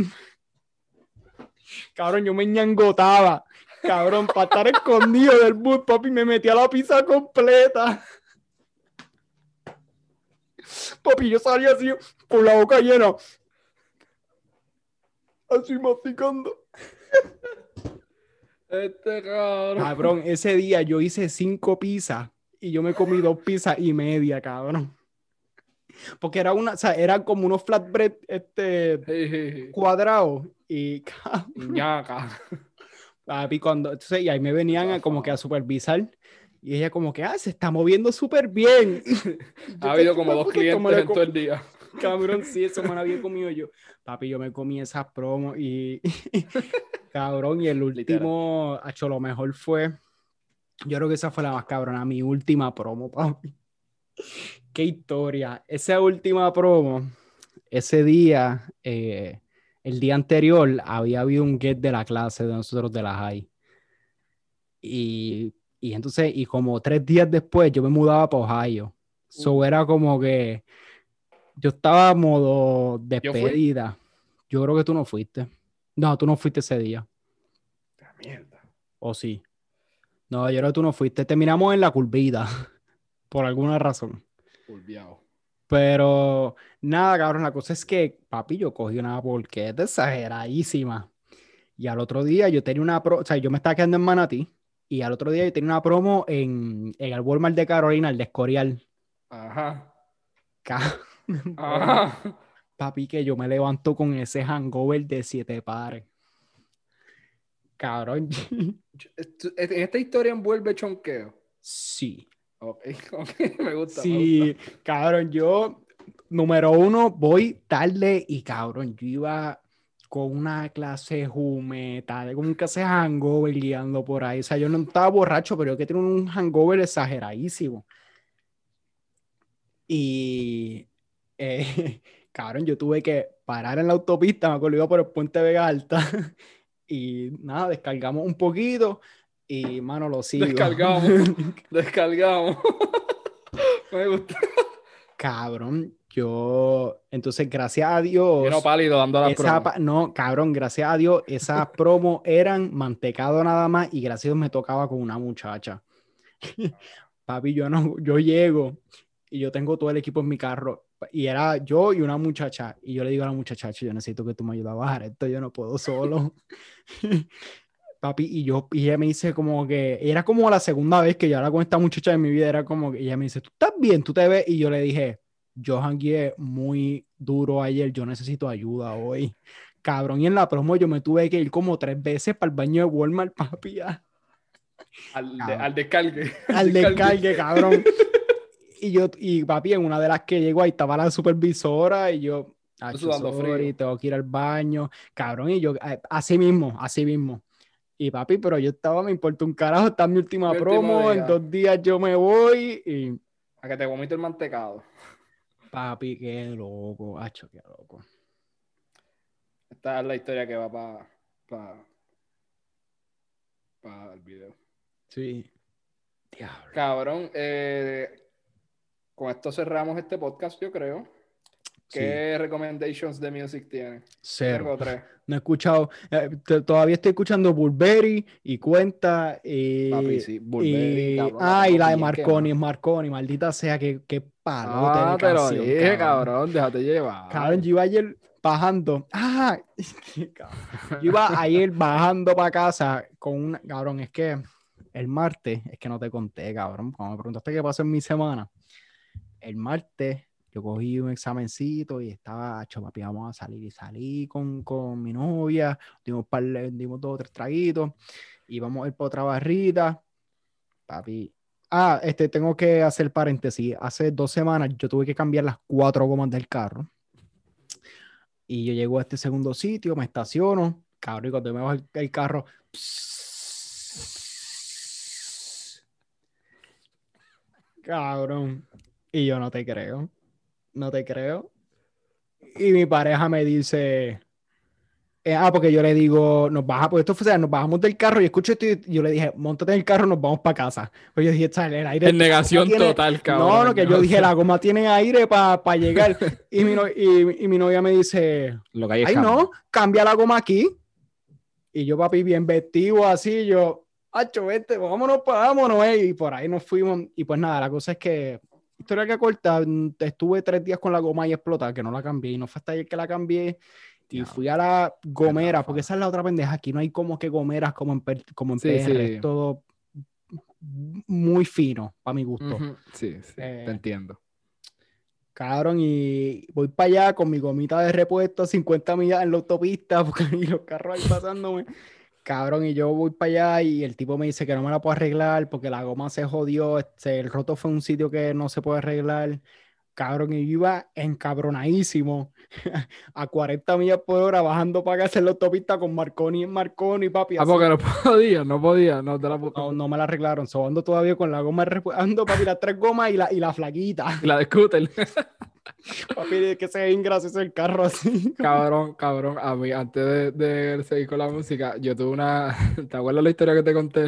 cabrón, yo me ñangotaba, cabrón, para estar escondido del bus, papi, me metí a la pizza completa. Papi, yo salía así, con la boca llena, así masticando. Este cabrón. Cabrón, ese día yo hice cinco pizzas y yo me comí dos pizzas y media, cabrón. Porque era una, o sea, eran como unos flatbread este, cuadrados y cabrón, Ñaca. papi, cuando, entonces, y ahí me venían a como que a supervisar y ella como que, ah, se está moviendo súper bien. Ha habido como dos clientes en todo el día. Cabrón, sí, eso me lo había comido yo. Papi, yo me comí esas promos y. cabrón, y el último, hecho, lo mejor fue. Yo creo que esa fue la más cabrona, mi última promo, papi. Qué historia. Esa última promo, ese día, eh, el día anterior, había habido un get de la clase de nosotros de la high. Y, y entonces, y como tres días después, yo me mudaba para Ohio. So Uh. era como que yo estaba modo despedida. Yo, creo que tú no fuiste. No, tú no fuiste ese día. Mierda. ¿O sí? No, yo creo que tú no fuiste. Terminamos en la curvita. Por alguna razón. Pulviado. Pero nada, cabrón, la cosa es que, papi, yo cogí una bolqueta exageradísima. Y al otro día yo tenía una pro, o sea, yo me estaba quedando en Manatí. Y al otro día yo tenía una promo en, en el Walmart de Carolina, el de Escorial. Ajá. Ajá. Papi, que yo me levanto con ese hangover de siete pares. Cabrón, En esta historia envuelve chonqueo. sí. Ok, ok, me gusta. me Sí, cabrón, yo, número uno, voy tarde y cabrón, yo iba con una clase jumeta, con un clase hangover guiando por ahí. O sea, yo no estaba borracho, pero yo que tengo un hangover exageradísimo. Y, eh, cabrón, yo tuve que parar en la autopista, me acuerdo, iba por el puente Vega Alta. Y nada, descargamos un poquito y, mano, lo sigo. Descargamos. Descargamos. me gusta. Cabrón, yo, entonces, gracias a Dios. Vino pálido dando la esa pa- no, cabrón, gracias a Dios, esas promos eran mantecado nada más y gracias a Dios me tocaba con una muchacha. Papi, yo no, yo llego y yo tengo todo el equipo en mi carro y era yo y una muchacha y yo le digo a la muchacha, "Chacho, yo necesito que tú me ayudes a bajar esto, yo no puedo solo. Papi, y yo, y ella me dice como que, era como la segunda vez que yo habla con esta muchacha de mi vida, era como que ella me dice, ¿tú estás bien? ¿Tú te ves? Y yo le dije, yo jangueé muy duro ayer, yo necesito ayuda hoy. Cabrón, y en la promo yo me tuve que ir como tres veces para el baño de Walmart, papi, a- Al, de- al descargue. al descargue, cabrón. Y yo, y papi, en una de las que llego ahí estaba la supervisora y yo, "Acho, sudando frío. tengo que ir al baño, cabrón, y yo, eh, así mismo, así mismo. Y papi, pero yo estaba, me importa un carajo, está mi última Mi promo, en dos días yo me voy y A que te vomite el mantecado. papi, qué loco, hacho, qué loco. Esta es la historia que va para pa, pa el video. Sí. Diablo. Cabrón, eh, con esto cerramos este podcast, yo creo. ¿Qué recommendations de music tiene? Cero. Tengo tres. No he escuchado, eh, todavía estoy escuchando Burberry y Cuenta y... Papi, sí, Burberry, y- cabrón, ah, y la de Marconi, quemado. Marconi, maldita sea, qué, qué palote Ah, te lo dije, cabrón, déjate llevar. Cabrón, yo iba ayer bajando. Ah, cabrón. yo iba ayer bajando para casa con una. Cabrón, es que el martes, es que no te conté, cabrón. Cuando me preguntaste qué pasó en mi semana, el martes yo cogí un examencito y estaba, papi, vamos a salir y salí con, con mi novia. Dimos, par, dimos dos o tres traguitos y vamos a ir para otra barrita. Papi. Ah, este, tengo que hacer paréntesis. Hace dos semanas yo tuve que cambiar las cuatro gomas del carro. Y yo llego a este segundo sitio, me estaciono, cabrón, y cuando me bajo el, el carro, cabrón, y yo no te creo, no te creo. Y mi pareja me dice, eh, ah, porque yo le digo, nos baja, pues esto fue, o sea, nos bajamos del carro y escucho esto y yo le dije, montate en el carro, nos vamos para casa. Pues yo dije, "Chale, el aire. En negación tiene- total, cabrón. no, no, que yo dije, la goma tiene aire para llegar. Y mi, no- y, y mi novia me dice, Lo que hay ay no, cambia la goma aquí. Y yo, papi, bien vestido así, yo, hacho, vete, vámonos, pa- vámonos, eh", y por ahí nos fuimos. Y pues nada, la cosa es que, historia que corta, mm, estuve tres días con la goma y explota, que no la cambié, y no fue hasta ayer que la cambié. Y fui a la gomera, porque esa es la otra pendeja. Aquí no hay como que gomeras como en, como en Sí, PR, sí. es todo muy fino, para mi gusto. Ujú, Sí, sí, Eh, te entiendo. Cabrón, y voy para allá con mi gomita de repuesto, 50 millas en la autopista, porque y los carros ahí pasándome. Cabrón, y yo voy para allá y el tipo me dice que no me la puedo arreglar porque la goma se jodió, este, el roto fue un sitio que no se puede arreglar. Cabrón, y yo iba encabronadísimo a 40 millas por hora bajando para acá en la autopista con Marconi en Marconi, papi. Ah, así. porque no podía, no podía, no te la No, no me la arreglaron, so ando todavía con la goma ando papi las tres gomas y la, y la flaquita. La de scooter. Papi, que se ve bien gracioso el carro así. cabrón, cabrón. A mí, antes de, de seguir con la música, yo tuve una. ¿Te acuerdas la historia que te conté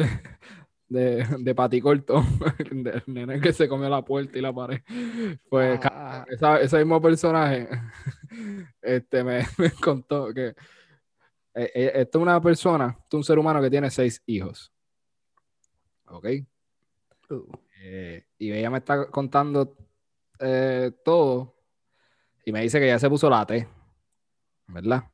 de, de Pati Corto? Del nene que se comió la puerta y la pared. Pues, Ah, esa- ese mismo personaje este, me, me contó que eh, eh, esto es una persona, esto es un ser humano que tiene seis hijos. ¿Ok? uh, Eh, y ella me está contando eh, todo y me dice que ya se puso la T, ¿verdad?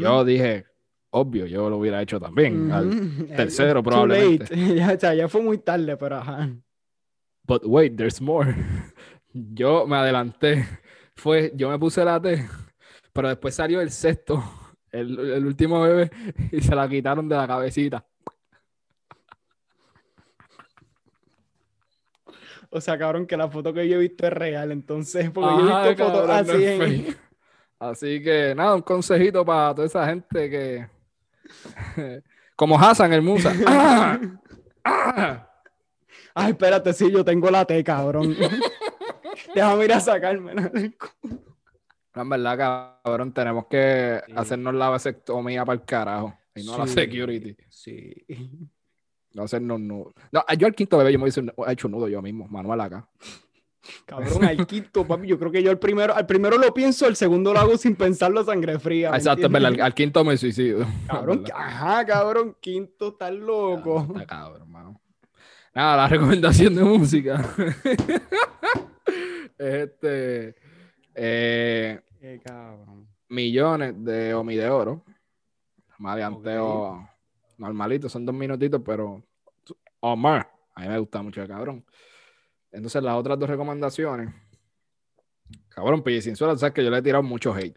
Yo dije, obvio, yo lo hubiera hecho también. al- tercero, probablemente. ya, o sea, ya fue muy tarde, pero ajá. But wait, there's more. Yo me adelanté. Fue, yo me puse la T, pero después salió el sexto, el, el último bebé, y se la quitaron de la cabecita. O sea, cabrón, que la foto que yo he visto es real, entonces, porque yo Ajá, he visto fotos cabrón, no así es en... Así que nada, un consejito para toda esa gente que. Como Hassan, el Musa. ¡Ah! ¡Ah! Ay, espérate, sí, yo tengo la T, cabrón. Déjame ir a sacármela. No, en verdad, cabrón, tenemos que Sí. hacernos la vasectomía para el carajo. Y no la Sí, security. Sí. No hacernos nudo. No, yo al quinto bebé yo me hice un- he hecho nudo yo mismo, manual acá. Cabrón, al quinto, papi, yo creo que yo al primero, al primero lo pienso, el segundo lo hago sin pensarlo a sangre fría. ¿me Exacto, al, al quinto me suicido. Cabrón, ajá, cabrón, quinto, estás loco. Está cabrón, hermano. Nada, la recomendación de música. es este. eh, Qué cabrón. millones de Omi de Oro. Maleanteo normalito, son dos minutitos, pero Omar, a mí me gusta mucho el cabrón. Entonces, las otras dos recomendaciones. Cabrón, Pille sin suela, sabes que yo le he tirado mucho hate.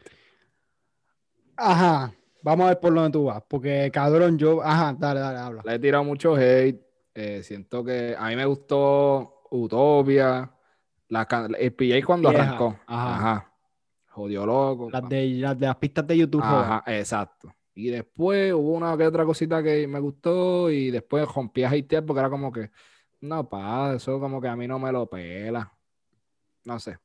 Ajá, vamos a ver por dónde tú vas, porque cabrón, yo, ajá, dale, dale, habla. Le he tirado mucho hate. eh, siento que a mí me gustó Utopia. La, el PJ cuando Vieja, arrancó. ajá. Ajá. Jodió loco. Las de, las de las pistas de YouTube. joder. Ajá, exacto. Y después hubo una que otra cosita que me gustó y después rompí a hatear porque era como que, no, pa, eso como que a mí no me lo pela. No sé.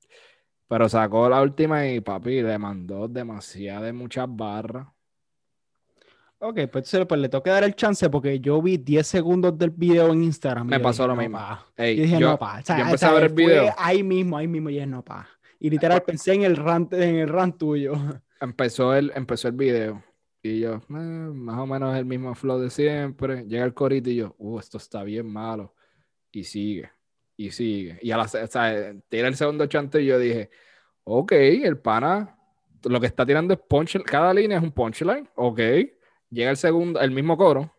Pero sacó la última y papi le mandó demasiadas muchas barras. Ok, pues, pues le tengo que dar el chance porque yo vi 10 segundos del video en Instagram. Me pasó dije, lo no, mismo. pa. Ey, Yo dije, yo- no, pa. O sea, yo o empecé sea, a ver el video. Ahí mismo, ahí mismo, y dije, no, pa. Y literal pensé en el rant, en el rant tuyo. empezó el, empezó el video y yo, "Eh, más o menos el mismo flow de siempre. Llega el corito y yo, uh, esto está bien malo. Y sigue, y sigue. Y a la, o sea, tira el segundo chante y yo dije, ok, el pana, lo que está tirando es punch, cada línea es un punchline, ok. Llega el segundo, el mismo coro,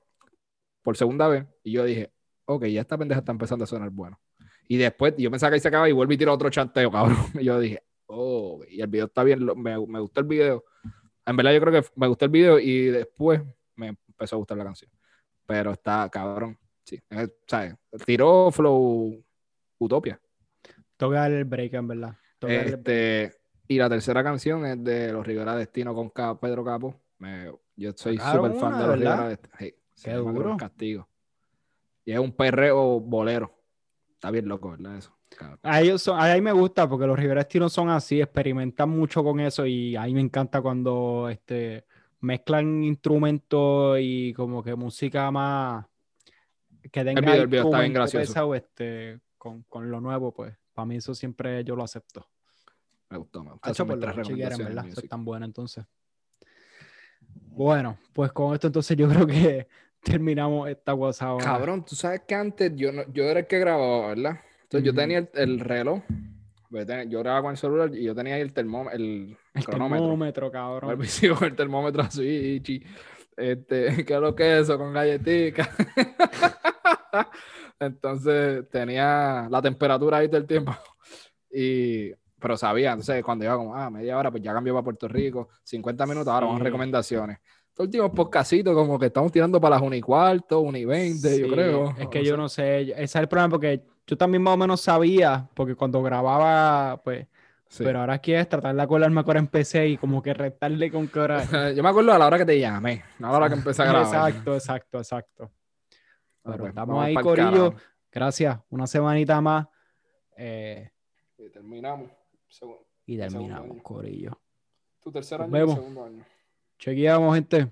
por segunda vez, y yo dije, ok, ya esta pendeja está empezando a sonar bueno. Y después yo pensaba que ahí se acaba y vuelve y tira otro chanteo, cabrón. Y yo dije, oh, y el video está bien, me, me gustó el video. En verdad yo creo que me gustó el video y después me empezó a gustar la canción. Pero está cabrón, sí. Eh, ¿sabes? Tiró Flow Utopia. Toca el break, en verdad. El. Este, y la tercera canción es de Los Rivera Destino con Pedro Capo. Me- yo soy súper fan de Los ¿verdad? Rivera Destino. Se Qué duro. Castigo. Y es un perreo bolero. Está bien loco, ¿verdad? Eso. A ellos son, a mí me gusta porque los Rivera Destino son así, experimentan mucho con eso y a mí me encanta cuando este, mezclan instrumentos y como que música más que tenga video- el video está bien instrumento gracioso. pesado, este, con, con lo nuevo, pues para mí eso siempre yo lo acepto. Me gustó, me gustó. Hacho, por quieren, recomendaciones ¿verdad? Eso es tan bueno entonces. Bueno, pues con esto entonces yo creo que terminamos esta ahora. Cabrón, tú sabes que antes yo, no- yo era el que grababa, ¿verdad? Entonces yo tenía el, el reloj. pues, Yo grababa con el celular y yo tenía ahí el termómetro, el, El cronómetro. termómetro, cabrón. Con el termómetro así, chi. Este, ¿qué es lo que es eso? Con galletica. Entonces tenía la temperatura ahí todo el tiempo. Y, pero sabía, entonces cuando iba como, ah, media hora, pues ya cambió para Puerto Rico. 50 minutos, ahora vamos a Sí. recomendaciones. Estos últimos podcastitos como que estamos tirando para las 1 y cuarto, 1 y 20, yo creo. Es que O yo no sé, ese es el problema porque yo también más o menos sabía, porque cuando grababa, pues, sí. pero ahora aquí es tratar de acordarme a qué hora empecé y como que restarle con qué hora. Yo me acuerdo a la hora que te llamé, no a la hora que empecé a grabar. Exacto, exacto, exacto. Ah, Pero pues, estamos ahí, Corillo. carajo. Gracias, una semanita más. eh, Y terminamos. Segundo- y terminamos. Corillo. Tu tercer Nos año y segundo año. Chequeamos, gente.